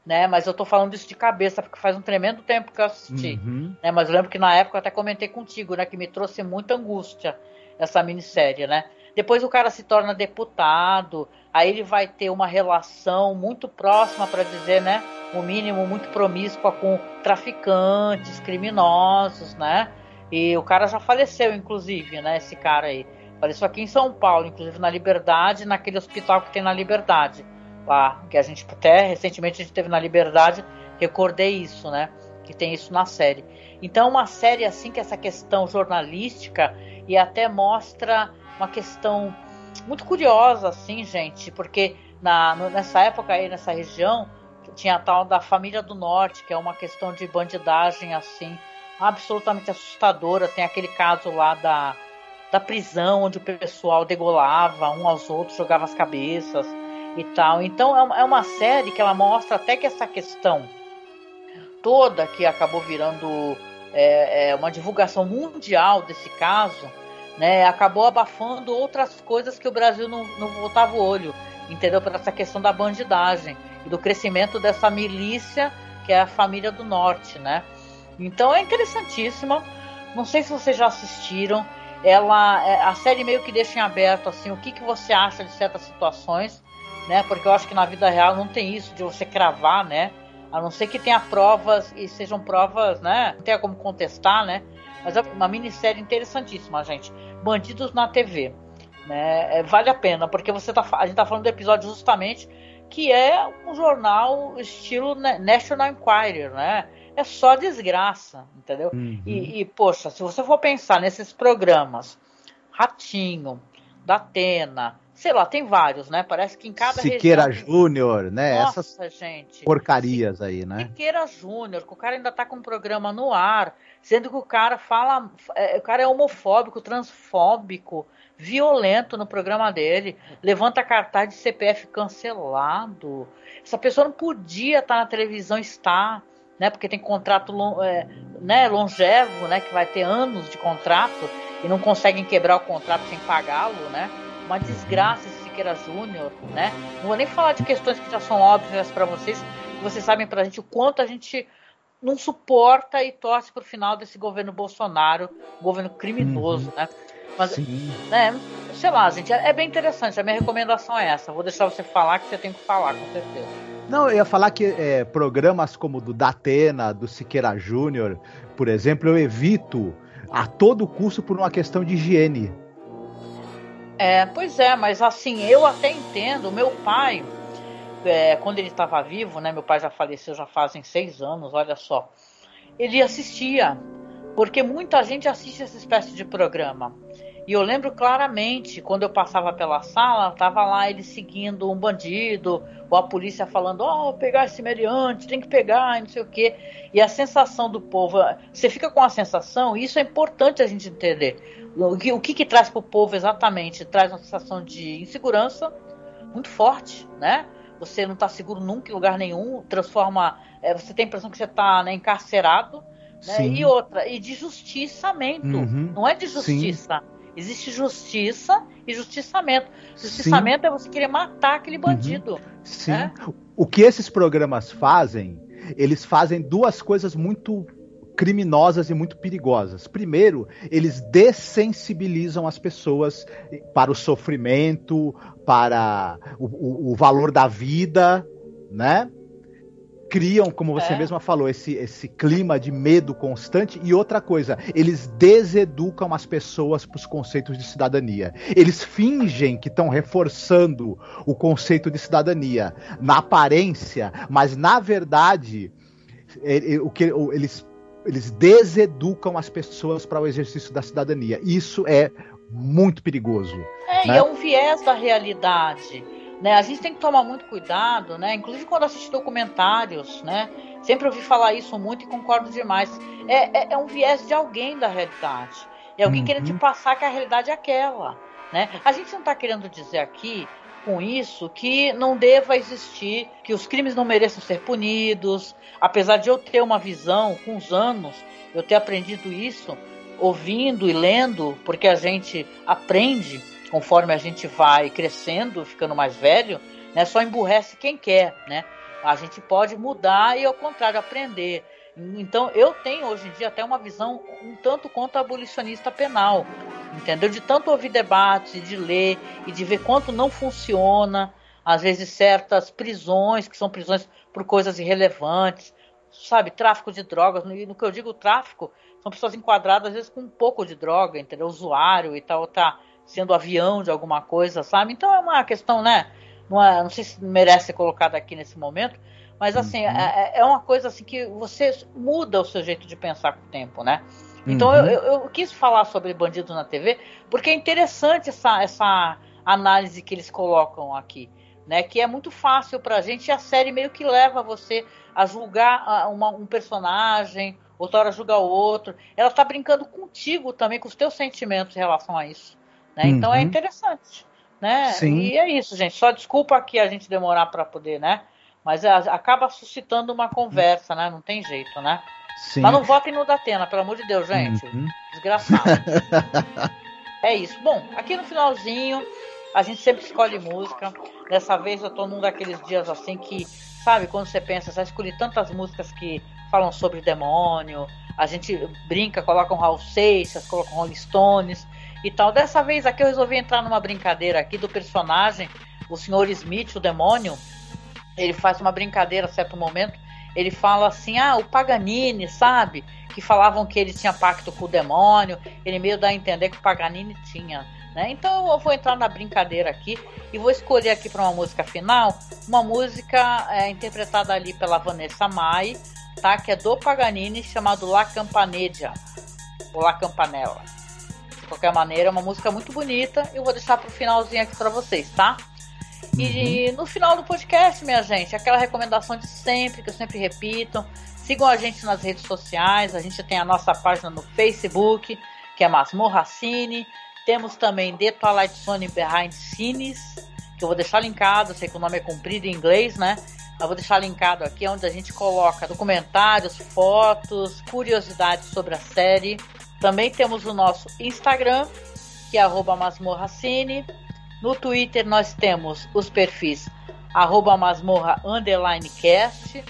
Speaker 4: né? Mas eu tô falando isso de cabeça, porque faz um tremendo tempo que eu assisti, uhum. né? Mas eu lembro que na época eu até comentei contigo, né? Que me trouxe muita angústia essa minissérie, né? Depois o cara se torna deputado, aí ele vai ter uma relação muito próxima, para dizer, né? O mínimo muito promíscua com traficantes, criminosos, né? E o cara já faleceu, inclusive, né? Esse cara aí. Faleceu aqui em São Paulo, inclusive na Liberdade, naquele hospital que tem na Liberdade. Lá, que a gente até recentemente a gente teve na Liberdade, recordei isso, né? Que tem isso na série. Então, uma série assim que essa questão jornalística e até mostra uma questão muito curiosa, assim, gente, porque na, nessa época aí, nessa região, tinha a tal da família do norte, que é uma questão de bandidagem, assim, absolutamente assustadora. Tem aquele caso lá da, da prisão, onde o pessoal degolava um aos outros, jogava as cabeças e tal. Então é uma é série que ela mostra até que essa questão toda que acabou virando é, é uma divulgação mundial desse caso, né, acabou abafando outras coisas que o Brasil não, não o olho, entendeu? Por essa questão da bandidagem e do crescimento dessa milícia que é a família do norte, né? Então é interessantíssima. Não sei se vocês já assistiram. Ela, é, a série meio que deixa em aberto assim o que, que você acha de certas situações, né? Porque eu acho que na vida real não tem isso de você cravar, né? A não ser que tenha provas e sejam provas, né? Não tenha como contestar, né? Mas é uma minissérie interessantíssima, gente. Bandidos na TV. Né? É, vale a pena, porque você tá, a gente tá falando do episódio justamente que é um jornal estilo National Enquirer, né? É só desgraça, entendeu? Uhum. E, e, poxa, se você for pensar nesses programas, Ratinho, Datena, sei lá, tem vários, né? Parece que em cada
Speaker 5: Siqueira
Speaker 4: região...
Speaker 5: Júnior, né?
Speaker 4: Nossa, Essas gente.
Speaker 5: porcarias aí, né?
Speaker 4: Siqueira Júnior, que o cara ainda tá com um programa no ar, sendo que o cara fala, é, o cara é homofóbico, transfóbico, violento no programa dele, levanta cartaz de CPF cancelado. Essa pessoa não podia estar na televisão, está, né? Porque tem contrato é, né, longevo, né? Que vai ter anos de contrato e não conseguem quebrar o contrato sem pagá-lo, né? Uma desgraça esse Siqueira Júnior, né? Não vou nem falar de questões que já são óbvias para vocês, vocês sabem pra gente o quanto a gente não suporta e torce pro final desse governo Bolsonaro, governo criminoso, uhum. né? Mas, Sim. né, sei lá, gente, é, é, bem interessante. A minha recomendação é essa. Vou deixar você falar que você tem que falar, com certeza.
Speaker 5: Não, eu ia falar que é, programas como o do Datena, do Siqueira Júnior, por exemplo, eu evito a todo custo por uma questão de higiene.
Speaker 4: É, pois é, mas assim, eu até entendo. Meu pai, é, quando ele estava vivo, né? Meu pai já faleceu já fazem seis anos, olha só. Ele assistia, porque muita gente assiste essa espécie de programa. E eu lembro claramente, quando eu passava pela sala, tava lá ele seguindo um bandido, ou a polícia falando, ó, oh, pegar esse meliante, tem que pegar, e não sei o quê. E a sensação do povo, você fica com a sensação, e isso é importante a gente entender. O que, o que, que traz para o povo exatamente? Traz uma sensação de insegurança muito forte, né? Você não está seguro nunca em lugar nenhum, transforma. É, você tem a impressão que você está né, encarcerado. Né? E outra, e de justiçamento. Uhum. Não é de justiça. Sim Existe justiça e justiçamento. Justiçamento Sim. é você querer matar aquele uhum. bandido. Uhum.
Speaker 5: Sim. Né? O que esses programas fazem, eles fazem duas coisas muito criminosas e muito perigosas. Primeiro, eles dessensibilizam as pessoas para o sofrimento, para o, o, o valor da vida, né? criam, como você é. mesma falou, esse, esse clima de medo constante. E outra coisa, eles deseducam as pessoas para os conceitos de cidadania. Eles fingem que estão reforçando o conceito de cidadania na aparência, mas na verdade, o que eles eles deseducam as pessoas para o exercício da cidadania. Isso é muito perigoso.
Speaker 4: É, né? e é um viés da realidade. Né? A gente tem que tomar muito cuidado, né? Inclusive quando assiste documentários, né? Sempre ouvi falar isso muito e concordo demais. É, é, é um viés de alguém da realidade. É alguém uhum. querendo te passar que a realidade é aquela. Né? A gente não está querendo dizer aqui com isso que não deva existir, que os crimes não mereçam ser punidos. Apesar de eu ter uma visão com os anos, eu ter aprendido isso ouvindo e lendo, porque a gente aprende conforme a gente vai crescendo, ficando mais velho, né, só emburrece quem quer, né? A gente pode mudar e, ao contrário, aprender. Então, eu tenho hoje em dia até uma visão um tanto quanto abolicionista penal, entendeu? De tanto ouvir debates, de ler e de ver quanto não funciona, às vezes, certas prisões, que são prisões por coisas irrelevantes, sabe? Tráfico de drogas. E no que eu digo tráfico, são pessoas enquadradas, às vezes, com um pouco de droga, entendeu? Usuário e tal, tá sendo avião de alguma coisa, sabe? Então é uma questão, né? Não, é, não sei se merece ser colocada aqui nesse momento, mas assim, uhum. é, é, uma coisa assim que você muda o seu jeito de pensar com o tempo, né? Então uhum. eu, eu, quis falar sobre bandidos na TV, porque é interessante essa, essa análise que eles colocam aqui. Né, que é muito fácil para a gente e a série meio que leva você a julgar uma, um personagem, outra hora julgar o outro. Ela está brincando contigo também, com os teus sentimentos em relação a isso. Né? Uhum. Então é interessante. Né? Sim. E é isso, gente. Só desculpa aqui a gente demorar para poder, né? Mas acaba suscitando uma conversa, né? Não tem jeito, né? Sim. Mas não votem no Datena, pelo amor de Deus, gente. Uhum. Desgraçado. é isso. Bom, aqui no finalzinho, a gente sempre escolhe música. Dessa vez eu tô num daqueles dias assim que, sabe, quando você pensa, já escolhi tantas músicas que falam sobre demônio. A gente brinca, coloca um Raul Seixas, coloca um Rolling Stones e tal. Dessa vez aqui eu resolvi entrar numa brincadeira aqui do personagem, o Sr. Smith, o demônio. Ele faz uma brincadeira a certo momento ele fala assim: ah, o Paganini, sabe? Que falavam que ele tinha pacto com o demônio. Ele meio dá a entender que o Paganini tinha. Né? Então eu vou entrar na brincadeira aqui e vou escolher aqui para uma música final uma música é, interpretada ali pela Vanessa Mai, tá? Que é do Paganini, chamado La Campanella ou La Campanella. De qualquer maneira, é uma música muito bonita. Eu vou deixar para o finalzinho aqui para vocês, tá? E uhum. no final do podcast, minha gente, aquela recomendação de sempre, que eu sempre repito. Sigam a gente nas redes sociais. A gente tem a nossa página no Facebook, que é Masmorra Cine. Temos também The Twilight Zone Behind Scenes, que eu vou deixar linkado. sei que o nome é comprido em inglês, né? Eu vou deixar linkado aqui, onde a gente coloca documentários, fotos, curiosidades sobre a série. Também temos o nosso Instagram, que é arroba masmorracine. No Twitter nós temos os perfis arroba masmorra underline cast,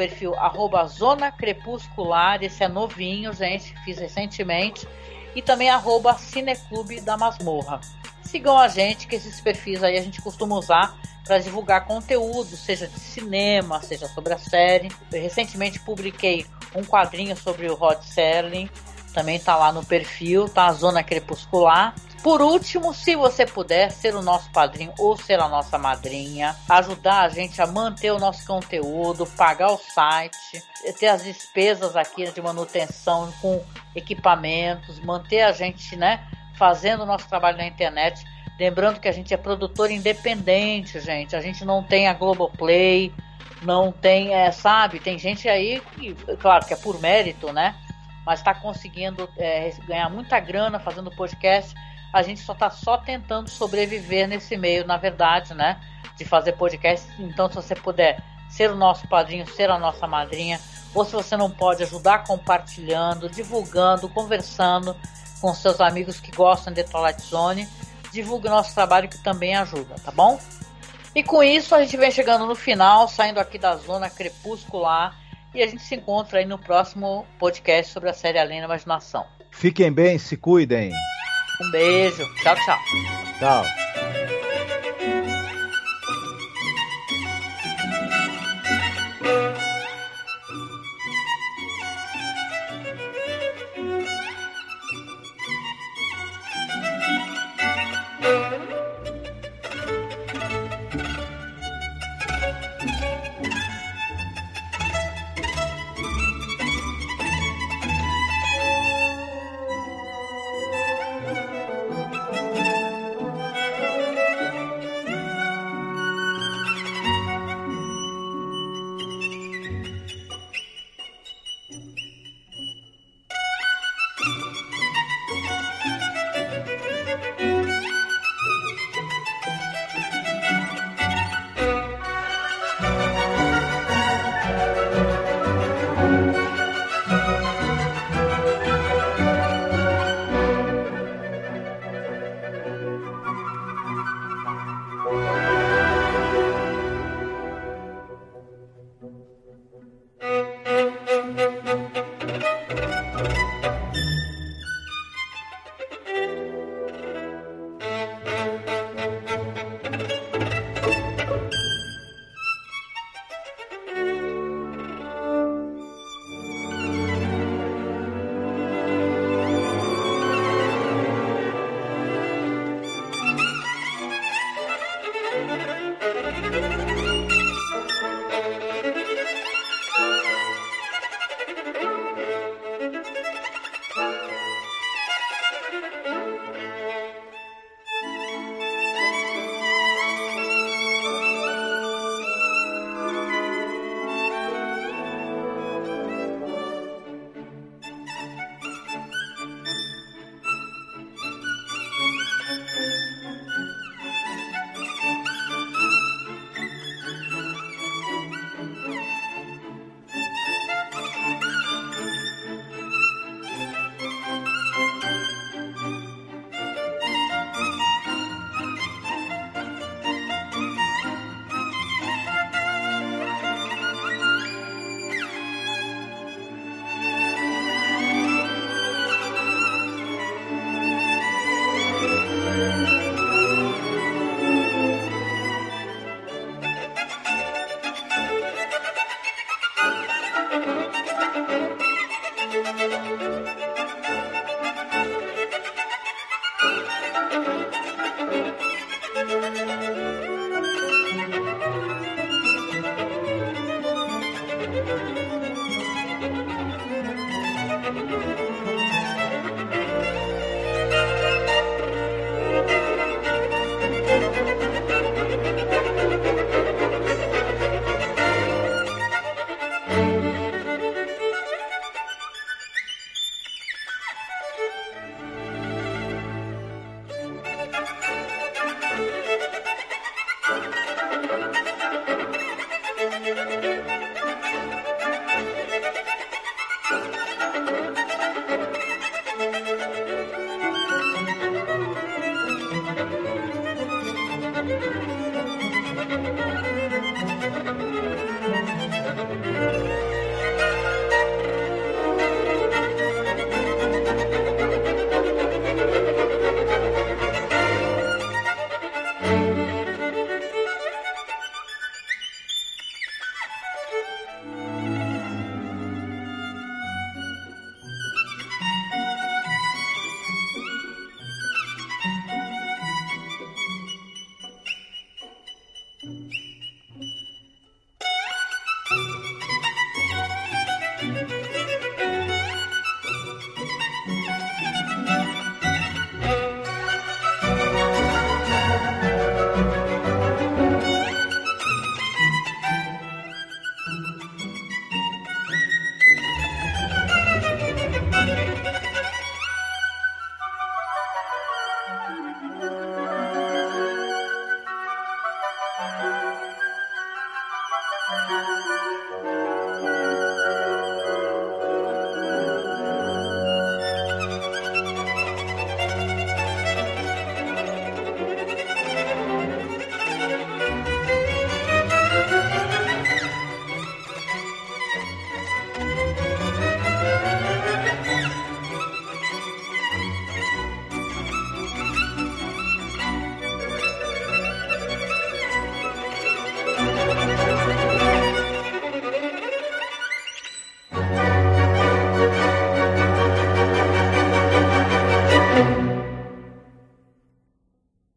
Speaker 4: perfil arroba zona crepuscular, esse é novinho, gente, fiz recentemente, e também arroba cineclube da masmorra. Sigam a gente, que esses perfis aí a gente costuma usar para divulgar conteúdo, seja de cinema, seja sobre a série. Eu recentemente publiquei um quadrinho sobre o Rod Serling, também está lá no perfil, tá? A Zona Crepuscular. Por último, se você puder ser o nosso padrinho ou ser a nossa madrinha, ajudar a gente a manter o nosso conteúdo, pagar o site, ter as despesas aqui de manutenção com equipamentos, manter a gente, né, fazendo o nosso trabalho na internet. Lembrando que a gente é produtor independente, gente. A gente não tem a Globoplay, não tem, é, sabe? Tem gente aí que, claro, que é por mérito, né? Mas está conseguindo é, ganhar muita grana fazendo podcast a gente só está só tentando sobreviver nesse meio, na verdade, né? De fazer podcast. Então, se você puder ser o nosso padrinho, ser a nossa madrinha, ou se você não pode ajudar compartilhando, divulgando, conversando com seus amigos que gostam de Twilight Zone, divulgue o nosso trabalho que também ajuda, tá bom? E com isso a gente vem chegando no final, saindo aqui da zona crepuscular e a gente se encontra aí no próximo podcast sobre a série Além da Imaginação.
Speaker 5: Fiquem bem, se cuidem.
Speaker 4: Um beijo. Tchau, tchau.
Speaker 5: Tchau.